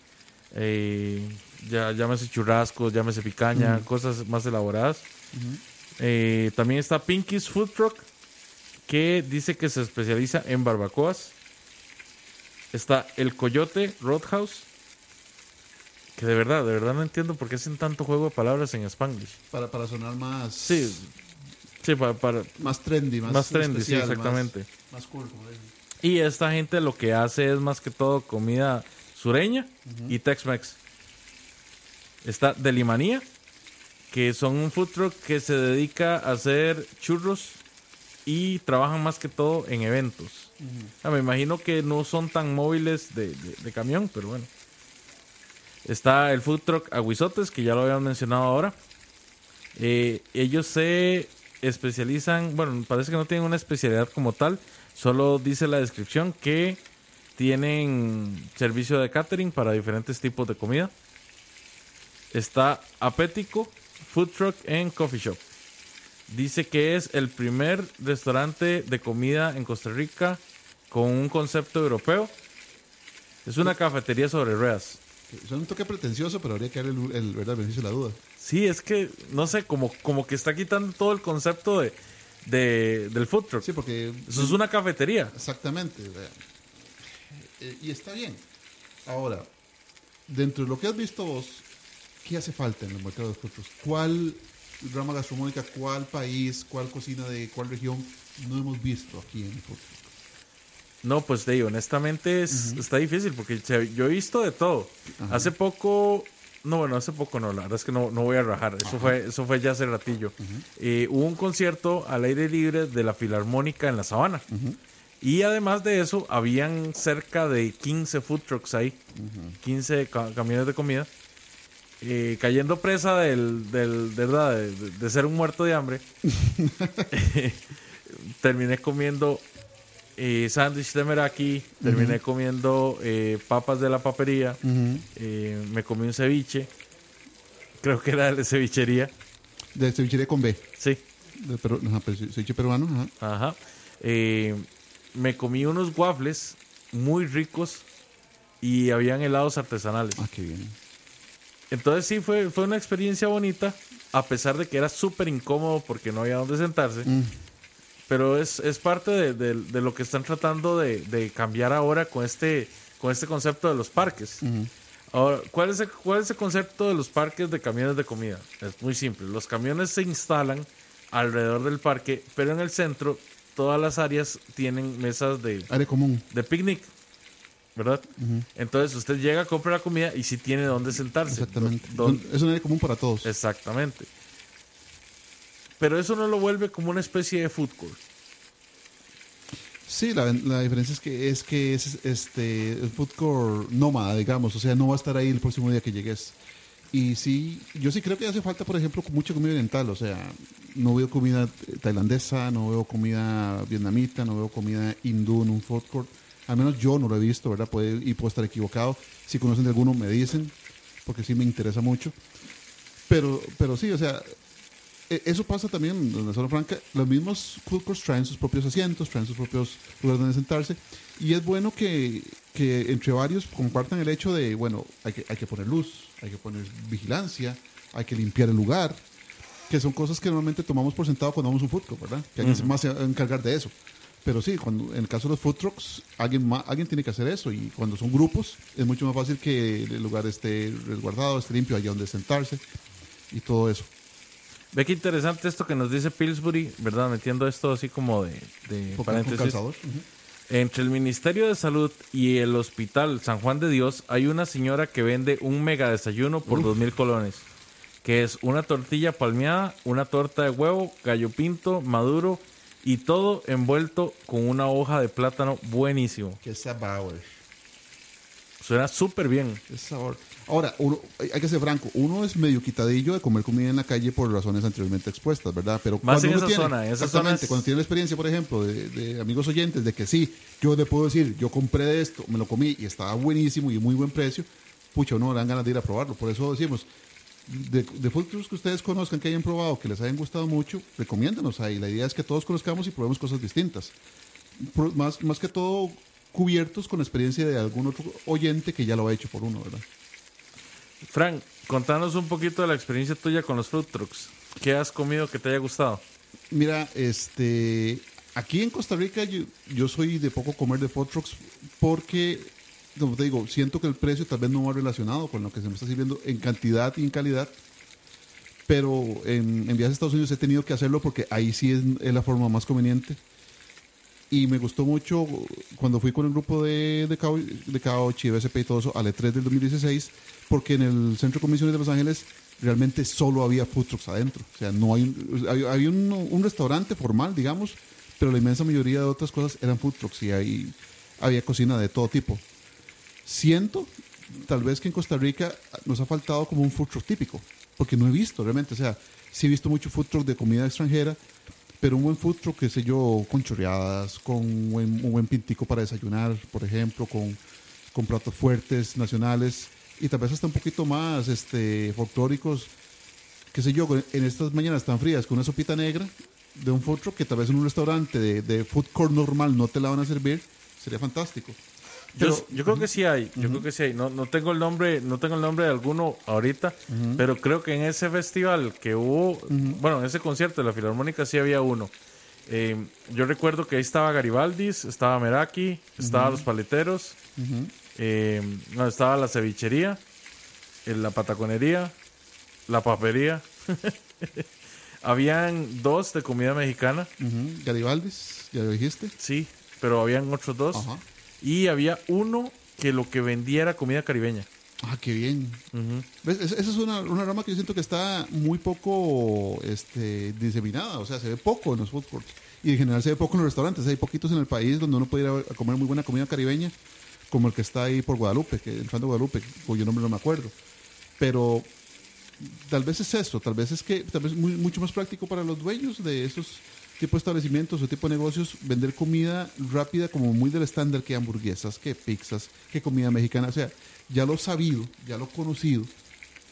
Eh, ya, llámese churrascos, llámese picaña, cosas más elaboradas. Eh, también está Pinky's Food Truck, que dice que se especializa en barbacoas. Está el Coyote Roadhouse, que de verdad, de verdad no entiendo por qué hacen tanto juego de palabras en Spanglish. Para, para sonar más, Sí, sí, para, para- más trendy, más, más trendy, sí, exactamente. Más, más cool, como dicen. Y esta gente lo que hace es más que todo comida sureña y Tex-Mex. Está Delimanía, que son un food truck que se dedica a hacer churros y trabajan más que todo en eventos. Ah, me imagino que no son tan móviles de, de- de camión, pero bueno. Está el food truck Aguizotes, que ya lo habían mencionado ahora. Eh, ellos se especializan, bueno, parece que no tienen una especialidad como tal, solo dice la descripción que tienen servicio de catering para diferentes tipos de comida. Está Apético Food Truck and Coffee Shop. Dice que es el primer restaurante de comida en Costa Rica con un concepto europeo. Es una cafetería sobre ruedas. Son un toque pretencioso, pero habría que darle el, el, el beneficio de la duda. Sí, es que, no sé, como, como que está quitando todo el concepto de, de- del food truck. Sí, porque Eso es una cafetería. Exactamente. Eh, y está bien. Ahora, dentro de lo que has visto vos, ¿qué hace falta en el mercado de frutos? ¿Cuál rama gastronómica, cuál país, cuál cocina de cuál región no hemos visto aquí en el food truck? No, pues de honestamente es- está difícil porque yo he visto de todo. Hace poco, no, bueno, hace poco no, la verdad es que no, no voy a rajar. Eso fue, eso fue ya hace ratillo. Eh, hubo un concierto al aire libre de la Filarmónica en la Sabana. Y además de eso, habían cerca de 15 food trucks ahí, 15 ca- camiones de comida. eh, cayendo presa del, del de verdad, de, de- de ser un muerto de hambre, [laughs] [laughs] terminé comiendo eh, sándwich de meraki, terminé comiendo eh, papas de la papería, eh, me comí un ceviche, creo que era de cevichería, De cevichería con B. sí, De ajá, pero ceviche peruano. Ajá. ajá. Eh, me comí unos waffles muy ricos y habían helados artesanales. Ah, qué bien. Entonces sí, fue, fue una experiencia bonita, a pesar de que era súper incómodo porque no había dónde sentarse. Pero es, es parte de, de- de lo que están tratando de, de cambiar ahora con este, con este concepto de los parques. Ahora, ¿cuál es, el, ¿cuál es el concepto de los parques de camiones de comida? Es muy simple. Los camiones se instalan alrededor del parque, pero en el centro todas las áreas tienen mesas de, Área común. de picnic, ¿verdad? Entonces usted llega, compra la comida y sí tiene dónde sentarse. Exactamente. Dónde- Es un área común para todos. Exactamente. Pero eso no lo vuelve como una especie de court. Sí, la, la diferencia es que es que es este el food court nómada, digamos, o sea, no va a estar ahí el próximo día que llegues. Y sí, yo sí creo que hace falta, por ejemplo, mucha comida oriental, o sea, no veo comida tailandesa, no veo comida vietnamita, no veo comida hindú en un food court. Al menos yo no lo he visto, ¿verdad? Puede, y puedo estar equivocado. Si conocen de alguno, me dicen, porque sí me interesa mucho. Pero, pero sí, o sea, eso pasa también en la zona franca. Los mismos food courts traen sus propios asientos, traen sus propios lugares donde sentarse. Y es bueno que, que entre varios compartan el hecho de, bueno, hay que, hay que poner luz, hay que poner vigilancia, hay que limpiar el lugar. Que son cosas que normalmente tomamos por sentado cuando vamos a un food court, ¿verdad? Que alguien más se va a encargar de eso. Pero sí, cuando, en el caso de los food trucks, alguien, ma- alguien tiene que hacer eso. Y cuando son grupos, es mucho más fácil que el lugar esté resguardado, esté limpio, haya donde sentarse y todo eso. Ve qué interesante esto que nos dice Pillsbury, ¿verdad? Metiendo esto así como de, paréntesis. Entre el Ministerio de Salud y el Hospital San Juan de Dios hay una señora que vende un mega desayuno por dos mil colones. Que es una tortilla palmeada, una torta de huevo, gallo pinto, maduro y todo envuelto con una hoja de plátano buenísimo. Sabor. Suena súper bien. Qué sabor. Ahora, uno, hay que ser franco, uno es medio quitadillo de comer comida en la calle por razones anteriormente expuestas, ¿verdad? Pero Más cuando en uno esa tiene, zona, esa exactamente, zona es- cuando tiene la experiencia, por ejemplo, de, de amigos oyentes, de que sí, yo le puedo decir, yo compré de esto, me lo comí y estaba buenísimo y muy buen precio, pucha, uno le dan ganas de ir a probarlo. Por eso decimos, de, de food trucks que ustedes conozcan, que hayan probado, que les hayan gustado mucho, recomiéndanos ahí. La idea es que todos conozcamos y probemos cosas distintas. Más, más que todo cubiertos con la experiencia de algún otro oyente que ya lo ha hecho por uno, ¿verdad? Frank, contanos un poquito de la experiencia tuya con los food trucks. ¿Qué has comido que te haya gustado? Mira, este, aquí en Costa Rica yo, yo soy de poco comer de food trucks porque, como te digo, siento que el precio tal vez no va relacionado con lo que se me está sirviendo en cantidad y en calidad. Pero en, en viajes a Estados Unidos he tenido que hacerlo porque ahí sí es, es la forma más conveniente. Y me gustó mucho cuando fui con el grupo de, de, Cao, de Caochi, BSP y todo eso al E3 del 2016, porque en el Centro de Convenciones de Los Ángeles realmente solo había food trucks adentro. O sea, no hay un, había, un, un restaurante formal, digamos, pero la inmensa mayoría de otras cosas eran food trucks y ahí había cocina de todo tipo. Siento, tal vez que en Costa Rica nos ha faltado como un food truck típico, porque no he visto realmente, o sea, sí he visto mucho food truck de comida extranjera, pero un buen food truck, qué sé yo, con choreadas, con un buen, un buen pintico para desayunar, por ejemplo, con, con platos fuertes, nacionales, y tal vez hasta un poquito más este, folclóricos, qué sé yo, en estas mañanas tan frías, con una sopita negra de un food truck que tal vez en un restaurante de, de food court normal no te la van a servir, sería fantástico. Yo, Pero- yo creo que sí hay, yo creo que sí hay. No, no tengo el nombre, no tengo el nombre de alguno ahorita, pero creo que en ese festival que hubo, bueno, en ese concierto de la Filarmónica sí había uno. Eh, yo recuerdo que ahí estaba Garibaldis, estaba Meraki, estaba Los Paleteros, eh, no, estaba la cevichería, eh, la pataconería, la papería. [laughs] Habían dos de comida mexicana, Garibaldis, ya lo dijiste. sí, pero habían otros dos. Ajá. Y había uno que lo que vendía era comida caribeña. Ah, qué bien. Es- Esa es una, una rama que yo siento que está muy poco este, diseminada. O sea, se ve poco en los food courts. Y en general se ve poco en los restaurantes. Hay poquitos en el país donde uno puede ir a, a comer muy buena comida caribeña, como el que está ahí por Guadalupe, que el fan de Guadalupe, cuyo nombre no me acuerdo. Pero tal vez es eso, tal vez es que tal vez es muy- mucho más práctico para los dueños de esos tipos de establecimientos o tipo de negocios vender comida rápida como muy del estándar que hamburguesas, que pizzas, que comida mexicana, o sea, ya lo sabido, ya lo conocido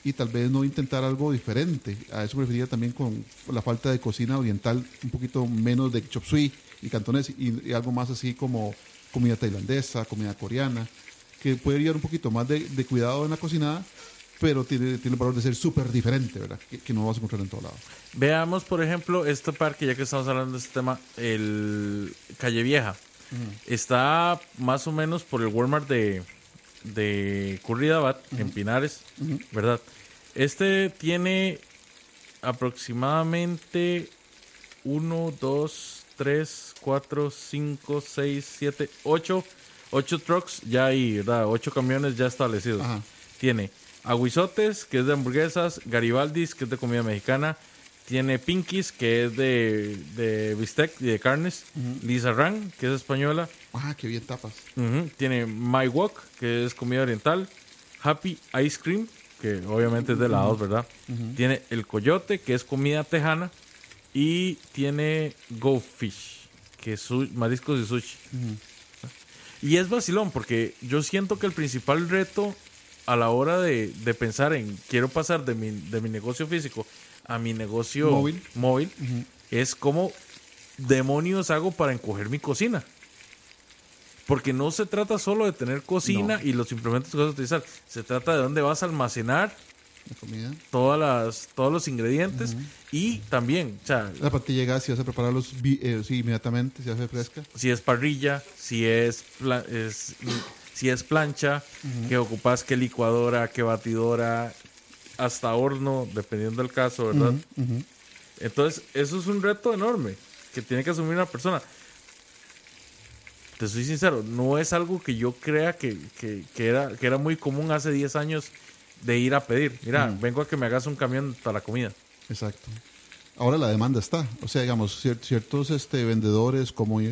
y tal vez no intentar algo diferente. A eso me refería también con la falta de cocina oriental, un poquito menos de chop suey y cantonés y, algo más así como comida tailandesa, comida coreana, que puede llevar un poquito más de cuidado en la cocinada, pero tiene, tiene el valor de ser súper diferente, ¿verdad? Que, que no vas a encontrar en todo lado. Veamos, por ejemplo, este parque, ya que estamos hablando de este tema, el Calle Vieja. Está más o menos por el Walmart de, de Curridabat, en Pinares, ¿verdad? Este tiene aproximadamente 1, 2, 3, 4, 5, 6, 7, 8, 8 trucks ya ahí, ¿verdad? 8 camiones ya establecidos. Tiene Aguizotes, que es de hamburguesas, Garibaldis, que es de comida mexicana, tiene Pinkies, que es de, de bistec y de carnes, Lisa Rang, que es española, Ah, qué bien tapas. Tiene My Walk, que es comida oriental, Happy Ice Cream, que obviamente es de helados, ¿verdad? Tiene El Coyote, que es comida tejana, y tiene Go Fish, que es mariscos y sushi. Y es vacilón, porque yo siento que el principal reto a la hora de, de pensar en quiero pasar de mi, de mi negocio físico a mi negocio Móvil. móvil, es como demonios hago para encoger mi cocina. Porque no se trata solo de tener cocina y los implementos que vas a utilizar. Se trata de dónde vas a almacenar La comida. todas las, todos los ingredientes y también, o sea, La patilla de gas, si vas a prepararlos eh, sí, inmediatamente, si hace fresca. si es parrilla, si es, es- si es plancha, que ocupas qué licuadora, qué batidora, hasta horno, dependiendo del caso, ¿verdad? Entonces, eso es un reto enorme que tiene que asumir una persona. Te soy sincero, no es algo que yo crea que, que- que era, que era muy común hace 10 años de ir a pedir. Mira, vengo a que me hagas un camión para la comida. Exacto. Ahora la demanda está. O sea, digamos, cier- ciertos este, vendedores como eh,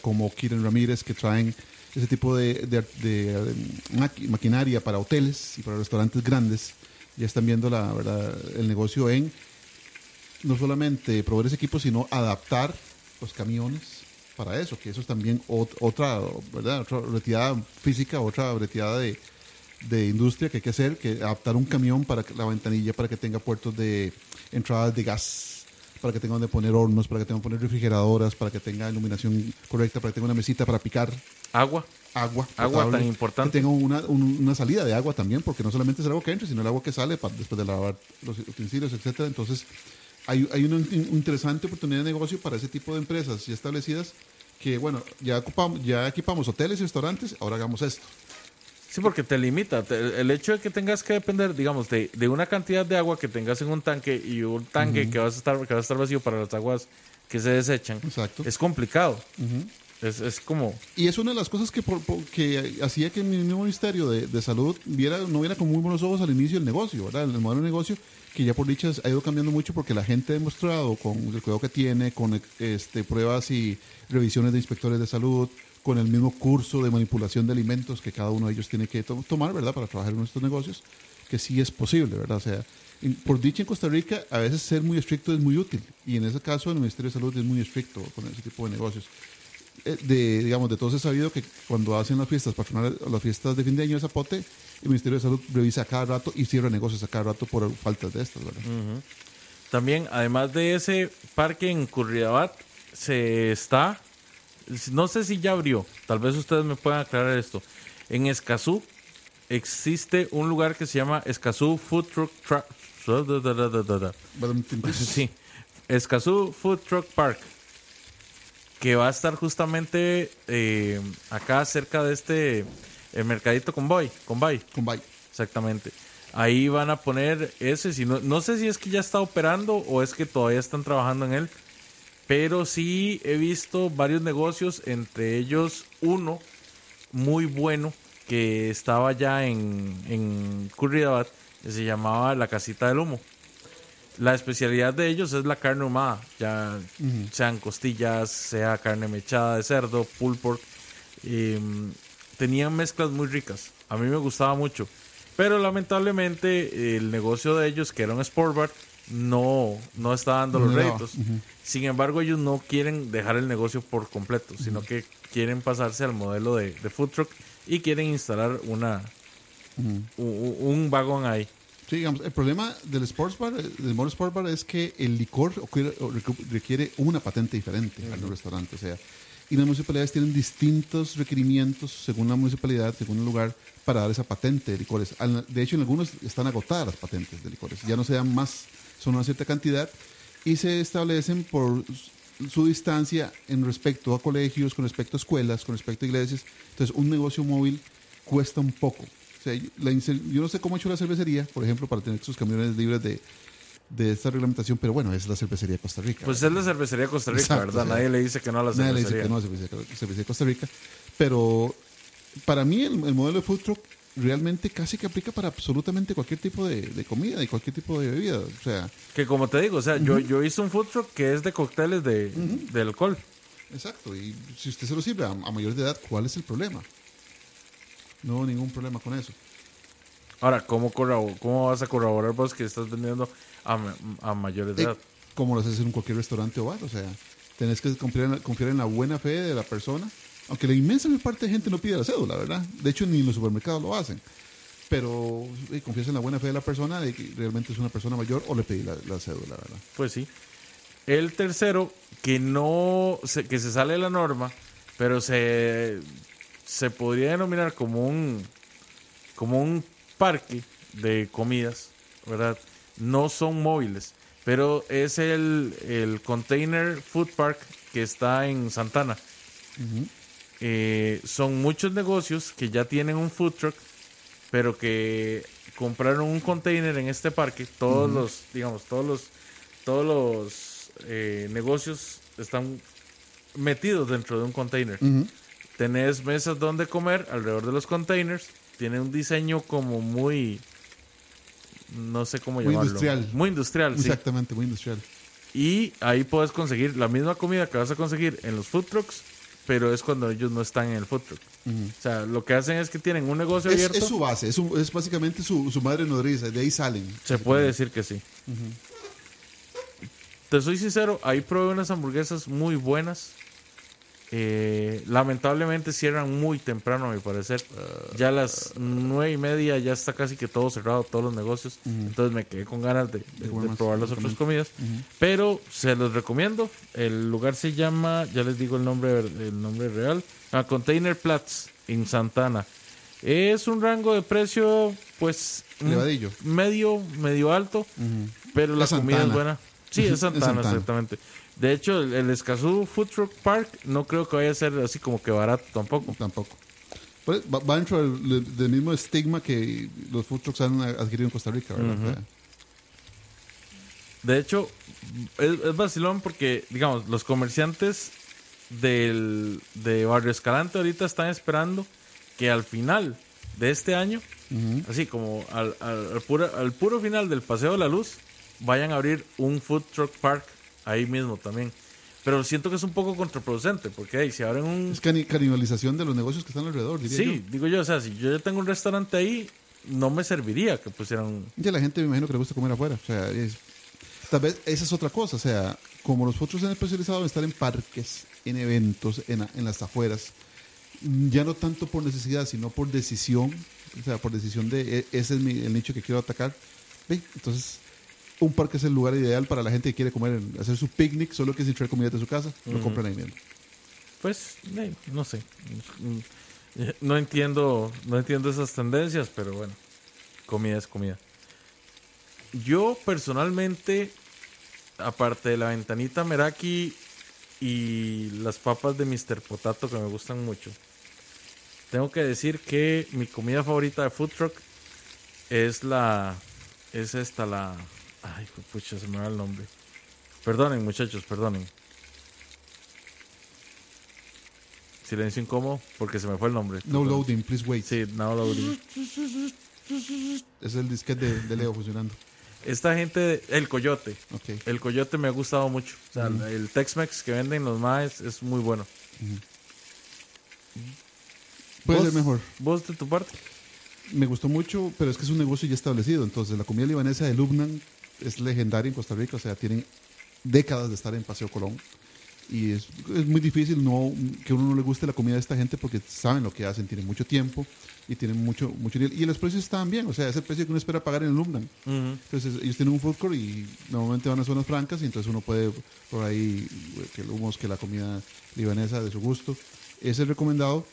como Kiren Ramírez, que traen ese tipo de, de- de, maqui- maquinaria para hoteles y para restaurantes grandes, ya están viendo la verdad el negocio en no solamente proveer ese equipo, sino adaptar los camiones para eso, que eso es también ot- otra, ¿verdad? Otra retirada física, otra retirada de, de industria que hay que hacer, que adaptar un camión para la ventanilla para que tenga puertos de entradas de gas, para que tenga donde poner hornos, para que tenga donde poner refrigeradoras, para que tenga iluminación correcta, para que tenga una mesita para picar Agua. agua. Agua potable, tan importante. Que tenga una, un- una salida de agua también, porque no solamente es el agua que entra, sino el agua que sale para, después de lavar los utensilios, etcétera. Entonces, hay, hay una in- interesante oportunidad de negocio para ese tipo de empresas ya establecidas que, bueno, ya, ocupamos, ya equipamos hoteles y restaurantes, ahora hagamos esto. Sí, porque te limita. Te- el hecho de que tengas que depender, digamos, de, de una cantidad de agua que tengas en un tanque y un tanque que, vas a estar, que va a estar vacío para las aguas que se desechan, Exacto. es complicado. Es, es como... Y es una de las cosas que, por- por- que hacía que mi mismo Ministerio de, de Salud viera, no viera con muy buenos ojos al inicio el negocio, ¿verdad? El modelo de negocio que ya por dicha ha ido cambiando mucho porque la gente ha demostrado con el cuidado que tiene, con este, pruebas y revisiones de inspectores de salud, con el mismo curso de manipulación de alimentos que cada uno de ellos tiene que to- tomar, ¿verdad? Para trabajar en nuestros negocios, que sí es posible, ¿verdad? O sea, en- por dicha en Costa Rica, a veces ser muy estricto es muy útil. Y en ese caso, el Ministerio de Salud es muy estricto con ese tipo de negocios de, digamos, de todos es sabido que cuando hacen las fiestas patronales, las fiestas de fin de año de Zapote, el Ministerio de Salud revisa a cada rato y cierra negocios a cada rato por faltas de estas, ¿verdad? También, además de ese parque en Curridabat, se está, no sé si ya abrió, tal vez ustedes me puedan aclarar esto. En Escazú existe un lugar que se llama Escazú Food Truck Tra- [laughs] Sí, Escazú Food Truck Park, que va a estar justamente eh, acá cerca de este el mercadito Convoy, Convoy. Con bye. Exactamente. Ahí van a poner ese, si no, no sé si es que ya está operando o es que todavía están trabajando en él, pero sí he visto varios negocios, entre ellos uno muy bueno que estaba ya en, en Curridabat, que se llamaba La Casita del Humo. La especialidad de ellos es la carne ahumada, ya sean costillas, sea carne mechada de cerdo, pulled pork. Em, tenían mezclas muy ricas. A mí me gustaba mucho. Pero lamentablemente el negocio de ellos, que era un sport bar, no, no está dando los No réditos. Sin embargo, ellos no quieren dejar el negocio por completo, sino que quieren pasarse al modelo de, de food truck y quieren instalar una, un vagón ahí. Sí, digamos, el problema del sports bar, eh, del modo sport bar es que el licor requiere, una patente diferente al restaurante, o sea, y las municipalidades tienen distintos requerimientos según la municipalidad, según el lugar, para dar esa patente de licores. De hecho, en algunos están agotadas las patentes de licores, ya no se dan más, son una cierta cantidad y se establecen por su- su distancia en respecto a colegios, con respecto a escuelas, con respecto a iglesias. Entonces, un negocio móvil cuesta un poco. O sea, la inser- yo no sé cómo ha hecho la cervecería, por ejemplo, para tener sus camiones libres de, de esta reglamentación, pero bueno, es la cervecería de Costa Rica. Pues ¿verdad? es la cervecería Costa Rica, Exacto, ¿verdad? o sea, Nadie le dice que no a la Nadie le cervecería. dice que no a la cervecería, cervecería de Costa Rica. Pero para mí el, el modelo de food truck realmente casi que aplica para absolutamente cualquier tipo de, de comida y cualquier tipo de bebida. O sea, Que como te digo, o sea, yo, yo hice un food truck que es de cócteles de, de alcohol. exacto. Y si usted se lo sirve a, a mayores de edad, ¿cuál es el problema? No hubo ningún problema con eso. Ahora, ¿cómo, ¿cómo vas a corroborar vos que estás vendiendo a, a Eh, edad? como lo haces en cualquier restaurante o bar. O sea, tenés que confiar en, la, confiar en la buena fe de la persona. Aunque la inmensa parte de gente no pide la cédula, ¿verdad? De hecho, ni en los supermercados lo hacen. Pero eh, confías en la buena fe de la persona de que realmente es una persona mayor o le pedí la, la cédula, ¿verdad? Pues sí. El tercero, que no se, que se sale de la norma, pero se, se podría denominar como un como un parque de comidas, ¿verdad? No son móviles, pero es el, el Container Food Park que está en Santana. Eh, son muchos negocios que ya tienen un food truck, pero que compraron un container en este parque. Todos los, digamos, todos los, todos los eh, negocios están metidos dentro de un container. Tenés mesas donde comer alrededor de los containers. Tiene un diseño como muy, no sé cómo Muy llamarlo. industrial. Muy industrial, sí. Exactamente, muy industrial. Y ahí puedes conseguir la misma comida que vas a conseguir en los food trucks, pero es cuando ellos no están en el food truck. O sea, lo que hacen es que tienen un negocio Es, abierto. es su base, es, su- es básicamente su, su madre nodriza, de ahí salen. Se puede decir que sí. Te soy sincero, ahí probé unas hamburguesas muy buenas. Eh, lamentablemente cierran muy temprano, a mi parecer. ya a las nueve y media ya está casi que todo cerrado, todos los negocios. Entonces me quedé con ganas de, probar las otras comidas. Pero se los recomiendo. El lugar se llama, ya les digo el nombre, el nombre real, a Container Platz en Santana. Es un rango de precio, pues, medio, medio alto, pero la comida es buena. Sí, es [laughs] Es Santana, Santana. exactamente. De hecho, el, el Escazú Food Truck Park no creo que vaya a ser así como que barato tampoco. Tampoco. Pues, va, va dentro del, del mismo estigma que los food trucks han adquirido en Costa Rica, ¿verdad? De hecho, es, es vacilón porque, digamos, los comerciantes del, de Barrio Escalante ahorita están esperando que al final de este año, así como al, al, al puro, al puro final del Paseo de la Luz, vayan a abrir un food truck park ahí mismo también. Pero siento que es un poco contraproducente, porque hey, si abren un... Es cani- canibalización de los negocios que están alrededor, diría Sí, digo yo, o sea, si yo ya tengo un restaurante ahí, no me serviría que pusieran... Ya la gente me imagino que le gusta comer afuera. O sea, es- tal vez esa es otra cosa. O sea, como los trucks se han especializado en estar en parques, en eventos, en, en las afueras, ya no tanto por necesidad, sino por decisión. O sea, por decisión de "E- ese es mi- el nicho que quiero atacar. Entonces, un parque es el lugar ideal para la gente que quiere comer, hacer su picnic, solo que sin traer comida de su casa, lo compran ahí mismo. Pues, eh, no sé. No entiendo, no entiendo esas tendencias, pero bueno, comida es comida. Yo personalmente, aparte de la ventanita Meraki y las papas de Mr. Potato que me gustan mucho, tengo que decir que mi comida favorita de food truck es la, es esta la, ay, pucha, se me va el nombre. Perdonen, muchachos, perdonen. Silencio incómodo porque se me fue el nombre. No loading, please wait. Sí, no loading. Es el disquete de, de Leo funcionando. Esta gente, el coyote. El coyote me ha gustado mucho. O sea, el Tex-Mex que venden los maes es muy bueno. Puede ¿Vos- ser mejor. ¿Vos de tu parte? Me gustó mucho, pero es que es un negocio ya establecido. Entonces, la comida libanesa de Lubnan es legendaria en Costa Rica. O sea, tienen décadas de estar en Paseo Colón. Y es, es muy difícil no que uno no le guste la comida de esta gente porque saben lo que hacen, tienen mucho tiempo y tienen mucho, mucho nivel. Y los precios están bien. O sea, es el precio que uno espera pagar en Lubnan. Entonces, ellos tienen un food court y normalmente van a zonas francas y entonces uno puede por ahí que el hummus, que la comida libanesa de su gusto. Ese es recomendado.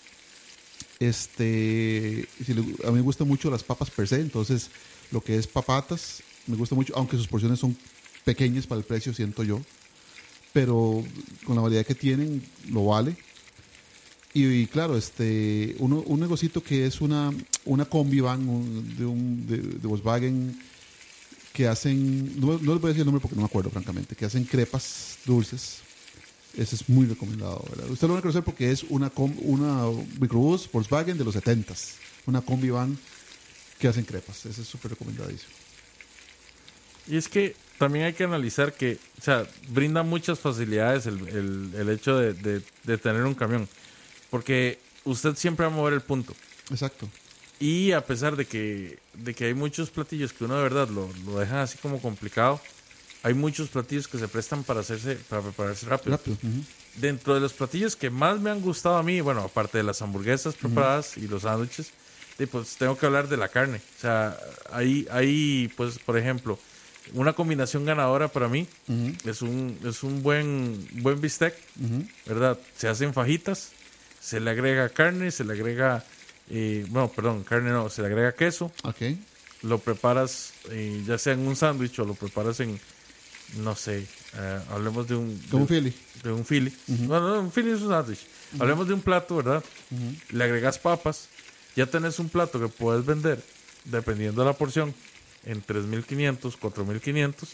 Este, si le- a mí me gustan mucho las papas per se, entonces lo que es papatas me gusta mucho, aunque sus porciones son pequeñas para el precio, siento yo. Pero con la variedad que tienen, lo vale. Y, y claro, este, uno, un negocito que es una, una combi van un- de, un, de, de Volkswagen que hacen, no, no les voy a decir el nombre porque no me acuerdo, francamente, que hacen crepas dulces. Ese es muy recomendado, ¿verdad? Usted lo van a conocer porque es una, una microbús Volkswagen de los 70s. Una combi van que hacen crepas. Ese es súper recomendadísimo. Y es que también hay que analizar que, o sea, brinda muchas facilidades el, el- el hecho de, de- de tener un camión. Porque usted siempre va a mover el punto. Exacto. Y a pesar de que, de que hay muchos platillos que uno de verdad lo, lo dejan así como complicado, hay muchos platillos que se prestan para hacerse, para prepararse rápido. Dentro de los platillos que más me han gustado a mí, bueno, aparte de las hamburguesas preparadas y los sándwiches, pues tengo que hablar de la carne. O sea, ahí, ahí pues, por ejemplo, una combinación ganadora para mí es un, es un buen, buen bistec, ¿verdad? Se hacen fajitas, se le agrega carne, se le agrega, eh, bueno, perdón, carne no, se le agrega queso, Ok. lo preparas eh, ya sea en un sándwich o lo preparas en, no sé, eh, hablemos de un... Como un de- Philly. de un Philly. No, no, un Philly es un sándwich. Hablemos de un plato, ¿verdad? Le agregas papas. Ya tenés un plato que puedes vender, dependiendo de la porción, en 3.500, 4.500,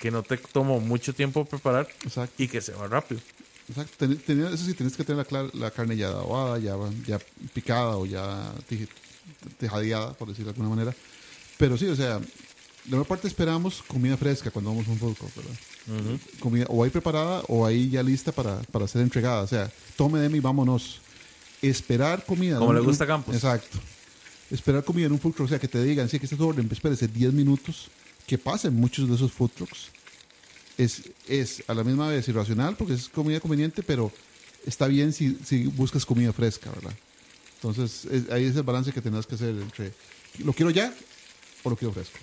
que no te tomó mucho tiempo preparar Exacto. y que se va rápido. Exacto. Ten- tenía- eso sí, tienes que tener la, la carne ya adobada, ya, ya picada o ya tij- tejadeada, por decirlo de alguna manera. Pero sí, o sea, de una parte esperamos comida fresca cuando vamos a un food court, ¿verdad? Comida o ahí preparada o ahí ya lista para, para ser entregada. O sea, tome de mí, vámonos. Esperar comida. Como ¿no? le gusta a Campos. Exacto. Esperar comida en un food truck, o sea, que te digan, sí, que este es tu orden, espérese 10 minutos, que pasen muchos de esos food trucks. Es, es a la misma vez irracional porque es comida conveniente, pero está bien si, si buscas comida fresca, ¿verdad? Entonces, es- ahí es el balance que tenés que hacer entre, ¿lo quiero ya o lo quiero fresco?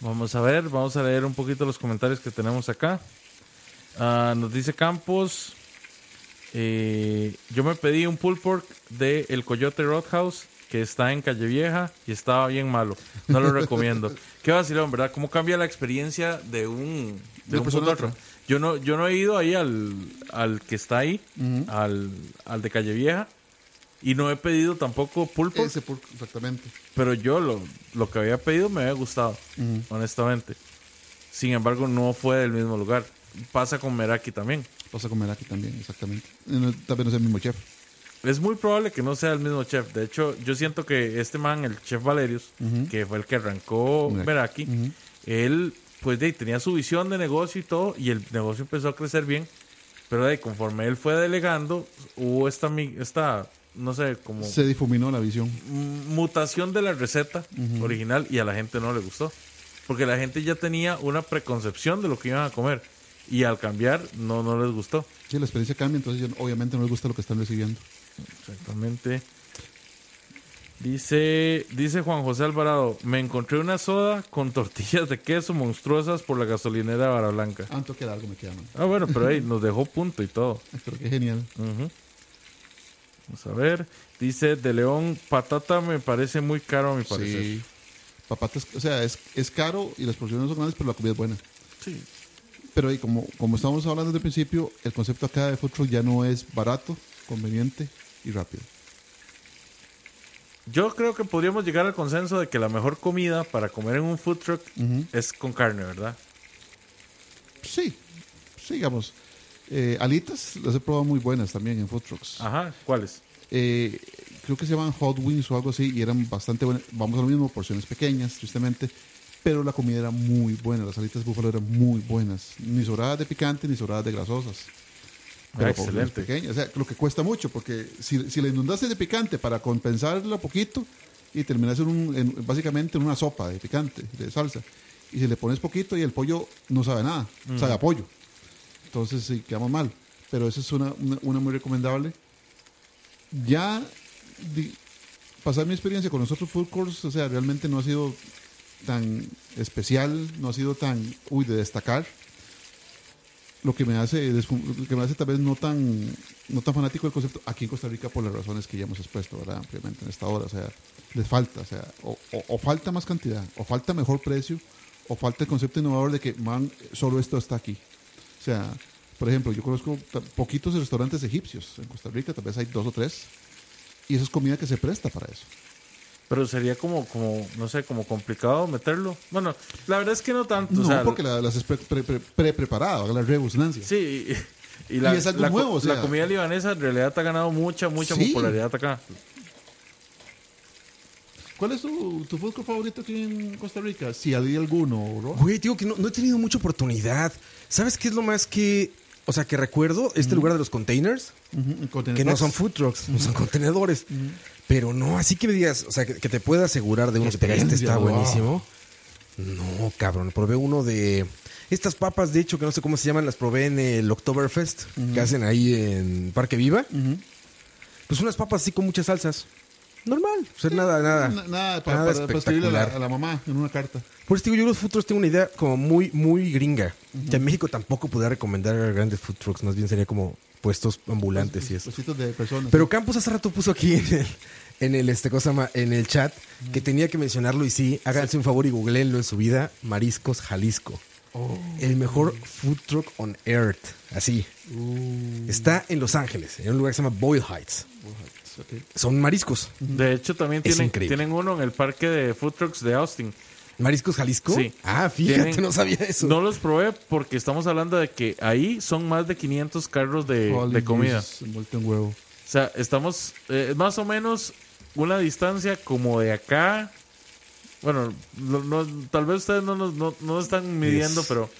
Vamos a ver, vamos a leer un poquito los comentarios que tenemos acá. Ah, nos dice Campos, eh, yo me pedí un pulled pork de El Coyote Roadhouse que está en Calle Vieja y estaba bien malo. No lo [laughs] recomiendo. Qué vacilón, ¿verdad? ¿Cómo cambia la experiencia de un, de un a truck? Yo no, yo no he ido ahí al, al que está ahí, al, al de Calle Vieja, y no he pedido tampoco pulled pork. Ese por- exactamente. Pero yo lo, lo que había pedido me había gustado, honestamente. Sin embargo, no fue del mismo lugar. Pasa con Meraki también. Vas a comer aquí también, exactamente. Eh, no- Tal vez no es el mismo chef. Es muy probable que no sea el mismo chef. De hecho, yo siento que este man, el chef Valerius, que fue el que arrancó Meraki. Él pues de, tenía su visión de negocio y todo, y el negocio empezó a crecer bien. Pero de, conforme él fue delegando, hubo esta, esta no sé, como Se difuminó la visión. mutación de la receta original y a la gente no le gustó. Porque la gente ya tenía una preconcepción de lo que iban a comer. Y al cambiar, no, no les gustó. Sí, la experiencia cambia, entonces obviamente no les gusta lo que están recibiendo. Exactamente. Dice, dice Juan José Alvarado, me encontré una soda con tortillas de queso monstruosas por la gasolinera de Vara Blanca. Ah, que algo, me queda. Ah, bueno, pero ahí [laughs] nos dejó punto y todo. Pero qué genial. Vamos a ver. Dice De León, patata me parece muy caro a mi parecer. Sí. Papatas, o sea, es, es caro y las porciones son grandes, pero la comida es buena. Sí. Pero ahí, como, como estábamos hablando desde el principio, el concepto acá de food truck ya no es barato, conveniente y rápido. Yo creo que podríamos llegar al consenso de que la mejor comida para comer en un food truck es con carne, ¿verdad? Sí, sí, digamos. Eh, alitas las he probado muy buenas también en food trucks. Ajá, ¿cuáles? Eh, creo que se llaman hot wings o algo así y eran bastante buenas. Vamos a lo mismo, porciones pequeñas, tristemente. Pero la comida era muy buena, las alitas de búfalo eran muy buenas. Ni sobradas de picante ni sobradas de grasosas. Pero Ah, porciones excelente. pequeñas. O sea, lo que cuesta mucho, porque si, si la inundaste de picante para compensarla poquito y terminas en un, en- básicamente en una sopa de picante, de salsa, y si le pones poquito y el pollo no sabe nada, sabe a pollo. Entonces sí, quedamos mal. Pero esa es una, una, una muy recomendable. Ya di- pasar mi experiencia con los otros food courts, o sea, realmente no ha sido tan especial, no ha sido tan, uy, de destacar. Lo que me hace, lo que me hace tal vez no tan, no tan fanático del concepto aquí en Costa Rica por las razones que ya hemos expuesto, ¿verdad? Ampliamente en esta hora, o sea, les falta, o falta más cantidad, o falta mejor precio, o falta el concepto innovador de que, man, solo esto está aquí. O sea, por ejemplo, yo conozco poquitos restaurantes egipcios en Costa Rica, tal vez hay dos o tres, y eso es comida que se presta para eso. Pero sería como, como, no sé, como complicado meterlo. Bueno, la verdad es que no tanto. No, o sea, porque la- las es pre- pre- pre- pre-preparado, la rebusnancia. Sí, y, y la, Y es algo la co- nuevo, o sea. la comida libanesa en realidad ha ganado mucha, mucha Sí. popularidad acá. ¿Cuál es tu, tu food favorito aquí en Costa Rica? Si hay alguno, ¿no? Güey, digo que no, no he tenido mucha oportunidad. ¿Sabes qué es lo más que... O sea, que recuerdo este lugar de los containers, que no son food trucks, no son contenedores. Pero no, así que me digas, o sea, que, que te pueda asegurar de uno que te este está buenísimo. No, cabrón, probé uno de... Estas papas, de hecho, que no sé cómo se llaman, las probé en el Oktoberfest, que hacen ahí en Parque Viva. Pues unas papas así con muchas salsas. Normal, o sea, nada, nada. Na- Nada, para, nada para- para escribirle a la, a la mamá en una carta. Por eso digo, yo los food trucks tengo una idea como muy, muy gringa. Que en México tampoco podría recomendar grandes food trucks, más bien sería como puestos ambulantes y eso. Puestitos de personas. Pero Campos hace rato puso aquí en el, en el, este, cosa en el chat que tenía que mencionarlo y sí, háganse un favor y googleenlo en su vida, Mariscos Jalisco. El mejor food truck on earth, así. Está en Los Ángeles, en un lugar que se llama Boyle Heights. Son mariscos. De hecho, también tienen, tienen uno en el parque de food trucks de Austin. ¿Mariscos Jalisco? Sí. Ah, fíjate, Tienen- no sabía eso. No los probé porque estamos hablando de que ahí son más de 500 carros de, de comida. Jesus, envuelto en huevo. O sea, estamos eh, más o menos una distancia como de acá. Bueno, no- no- tal vez ustedes no nos no, no están midiendo, Yes. pero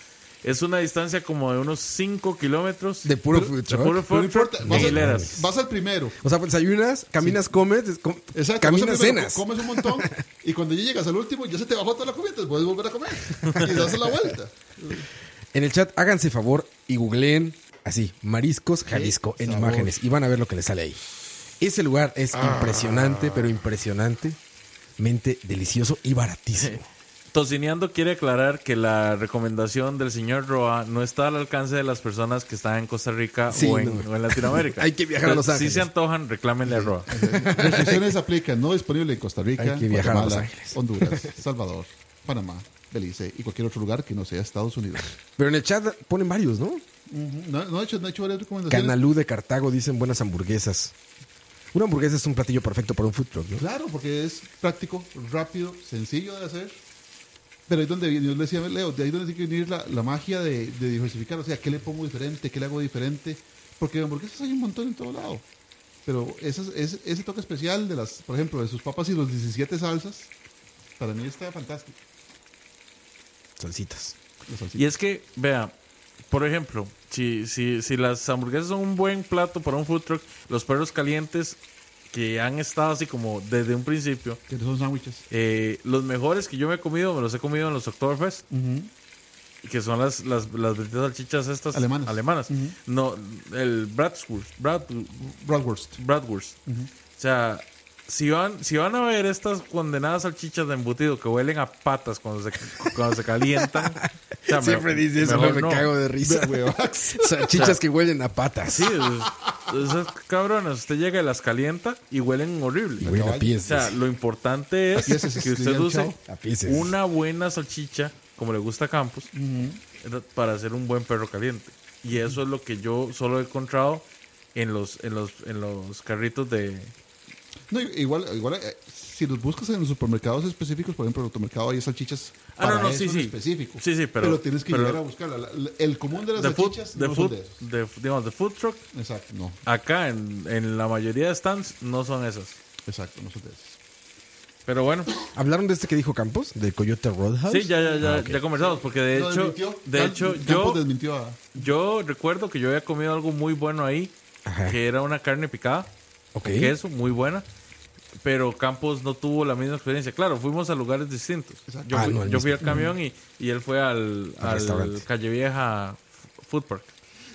es una distancia como de unos 5 kilómetros De puro food de truck. puro Pero no food truck importa, de vas, al, vas al primero. O sea, pues desayunas, caminas, comes, des- com- Exacto. caminas, primero, cenas. co- Comes un montón [laughs] y cuando ya llegas al último ya se te bajó toda la comida, entonces puedes volver a comer y das la vuelta. En el chat, háganse favor y googleen así, Mariscos Jalisco en sabor. imágenes y van a ver lo que les sale ahí. Ese lugar es impresionante, pero impresionantemente delicioso y baratísimo. [laughs] Tocineando quiere aclarar que la recomendación del señor Roa no está al alcance de las personas que están en Costa Rica Sí, o, en, no. o en Latinoamérica. [laughs] Hay que viajar a Los Ángeles. Si se antojan, reclámenle a Roa. [laughs] Restricciones aplican, no disponible en Costa Rica, Hay que viajar a Los Guatemala, Ángeles. Honduras, [laughs] Salvador, Panamá, Belice y cualquier otro lugar que no sea Estados Unidos. Pero en el chat ponen varios, ¿no? No, no he hecho, no he hecho varias recomendaciones. Canalú de Cartago dicen buenas hamburguesas. Una hamburguesa es un platillo perfecto para un food truck, ¿no? Claro, porque es práctico, rápido, sencillo de hacer. Pero ahí es donde viene, yo le decía a Leo, de ahí donde tiene que venir la, la magia de, de diversificar. O sea, ¿qué le pongo diferente? ¿Qué le hago diferente? Porque de hamburguesas hay un montón en todo lado. Pero esas- ese, ese toque especial de las, por ejemplo, de sus papas y los 17 salsas, para mí está fantástico. Salsitas. La salsita. Y es que, vea, por ejemplo, si, si, si las hamburguesas son un buen plato para un food truck, los perros calientes que han estado así como desde un principio, Que son sándwiches. eh, los mejores que yo me he comido, me los he comido en los Oktoberfest, que son las, las, las salchichas estas Alemanas. alemanas. No, el Bratwurst, Brat, Bratwurst. Bratwurst. O sea, si van, si van a ver estas condenadas salchichas de embutido que huelen a patas cuando se, cuando se calientan, o sea, Siempre me- dice eso, me no. cago de risa. [laughs] Salchichas que huelen a patas. Sí, es- esas cabronas, usted llega y las calienta y huelen horrible. Y huelen a O pies. sea, lo importante es que usted use una buena salchicha, como le gusta a Campos, para hacer un buen perro caliente. Y eso es lo que yo solo he encontrado en los, en los, en los carritos de... No, igual, igual eh, si los buscas en los supermercados específicos, por ejemplo, en el automercado hay salchichas Ah, para no, no, eso sí, en sí. específico. Sí, sí, pero- tienes que pero- llegar a buscarla. La- la- el común de las food, salchichas de no food, son de esos. digamos, de food truck, Exacto, no. acá en, en la mayoría de stands no son esas. Exacto, no son de esos. Pero bueno, ¿Hablaron de este que dijo Campos? ¿De Coyote Roadhouse? sí, ya, ya, ya, Ah, ya conversamos, porque de Lo hecho, desmintió. de Cam- hecho, Campos yo, desmintió a... yo recuerdo que yo había comido algo muy bueno ahí, Ajá. que era una carne picada, Ok. con queso, muy buena. Pero Campos no tuvo la misma experiencia. Claro, fuimos a lugares distintos. Exacto. Yo, Ah, fui, no, el yo fui al camión y, y él fue al, Al al restaurante. Calle Vieja Food Park.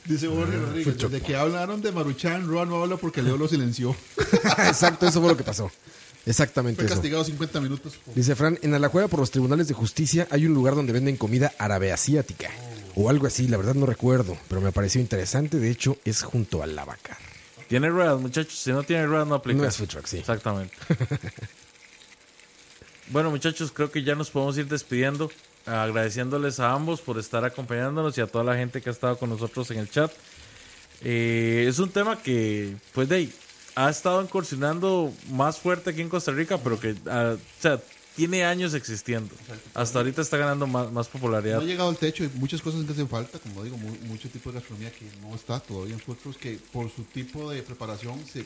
Dice Jorge Rodríguez, desde que hablaron de Maruchan, Roa no habla porque Leo lo silenció. [laughs] Exacto, eso fue lo que pasó. Exactamente Fue eso. castigado 50 minutos. Dice Fran, en Alajuela por los tribunales de justicia hay un lugar donde venden comida árabe asiática. O algo así, la verdad no recuerdo, pero me pareció interesante. De hecho, es junto al lavacar. Tiene ruedas, muchachos. Si no tiene ruedas, no aplica. No es food truck, sí. Exactamente. [laughs] bueno, muchachos, creo que ya nos podemos ir despidiendo. Agradeciéndoles a ambos por estar acompañándonos y a toda la gente que ha estado con nosotros en el chat. Eh, es un tema que, pues, de ahí, ha estado incursionando más fuerte aquí en Costa Rica, pero que, ah, o sea, tiene años existiendo. Hasta ahorita está ganando más, más No popularidad. ha llegado al techo y muchas cosas que hacen falta, como digo, mu- mucho tipo de gastronomía que no está todavía en food trucks, que por su tipo de preparación se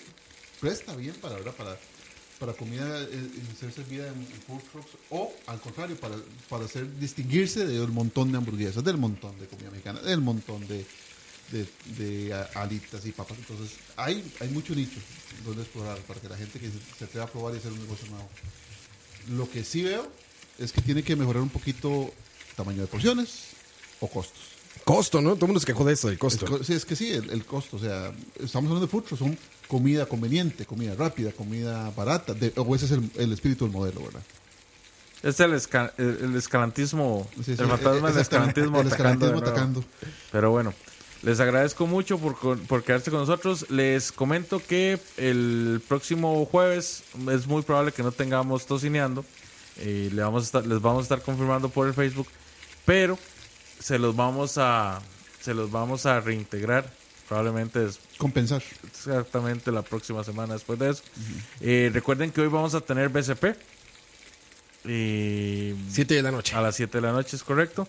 presta bien para, ¿verdad? para, para comida eh, eh, ser servida en, en food trucks o al contrario, para, para hacer, distinguirse del montón de hamburguesas, del montón de comida mexicana, del montón de, de, alitas y papas. Entonces, hay, hay mucho nicho donde explorar para que la gente que se, se atreva a probar y hacer un negocio nuevo. Lo que sí veo es que tiene que mejorar un poquito tamaño de porciones o costos. Costo, ¿no? Todo el mundo se quejó de eso, del El costo. co- sí, es que sí, el, el costo. O sea, estamos hablando de trucks, son comida conveniente, comida rápida, comida barata. de- o ese es el, el espíritu del modelo, ¿verdad? Es el, esca- el, el escalantismo, Sí, sí, el fantasma del escalantismo, el escalantismo atacando. Pero bueno, les agradezco mucho por, por quedarse con nosotros. Les comento que el próximo jueves es muy probable que no tengamos tocineando. Eh, le vamos a estar- les vamos a estar confirmando por el Facebook, pero se los vamos a se los vamos a reintegrar probablemente es Compensar. exactamente la próxima semana después de eso. Eh, recuerden que hoy vamos a tener BCP. Y Siete de la noche. a las 7 de la noche, es correcto.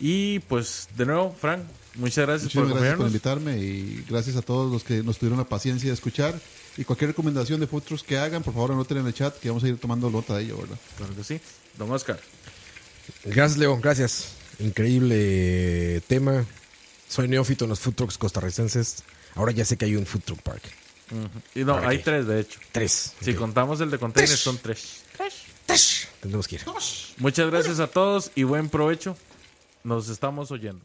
Y pues, de nuevo, Frank, muchas gracias por gracias por invitarme y gracias a todos los que nos tuvieron la paciencia de escuchar. Y cualquier recomendación de food trucks que hagan, por favor anoten en el chat que vamos a ir tomando nota de ello, ¿verdad? Claro que sí. Don Oscar. Gracias, Leo. Gracias. Increíble tema. Soy neófito en los food trucks costarricenses. Ahora ya sé que hay un food truck park. Y no, ¿Para hay qué? tres, de hecho. Tres. Si contamos el de containers, son tres. Tendremos que ir. Muchas gracias a todos y buen provecho. Nos estamos oyendo.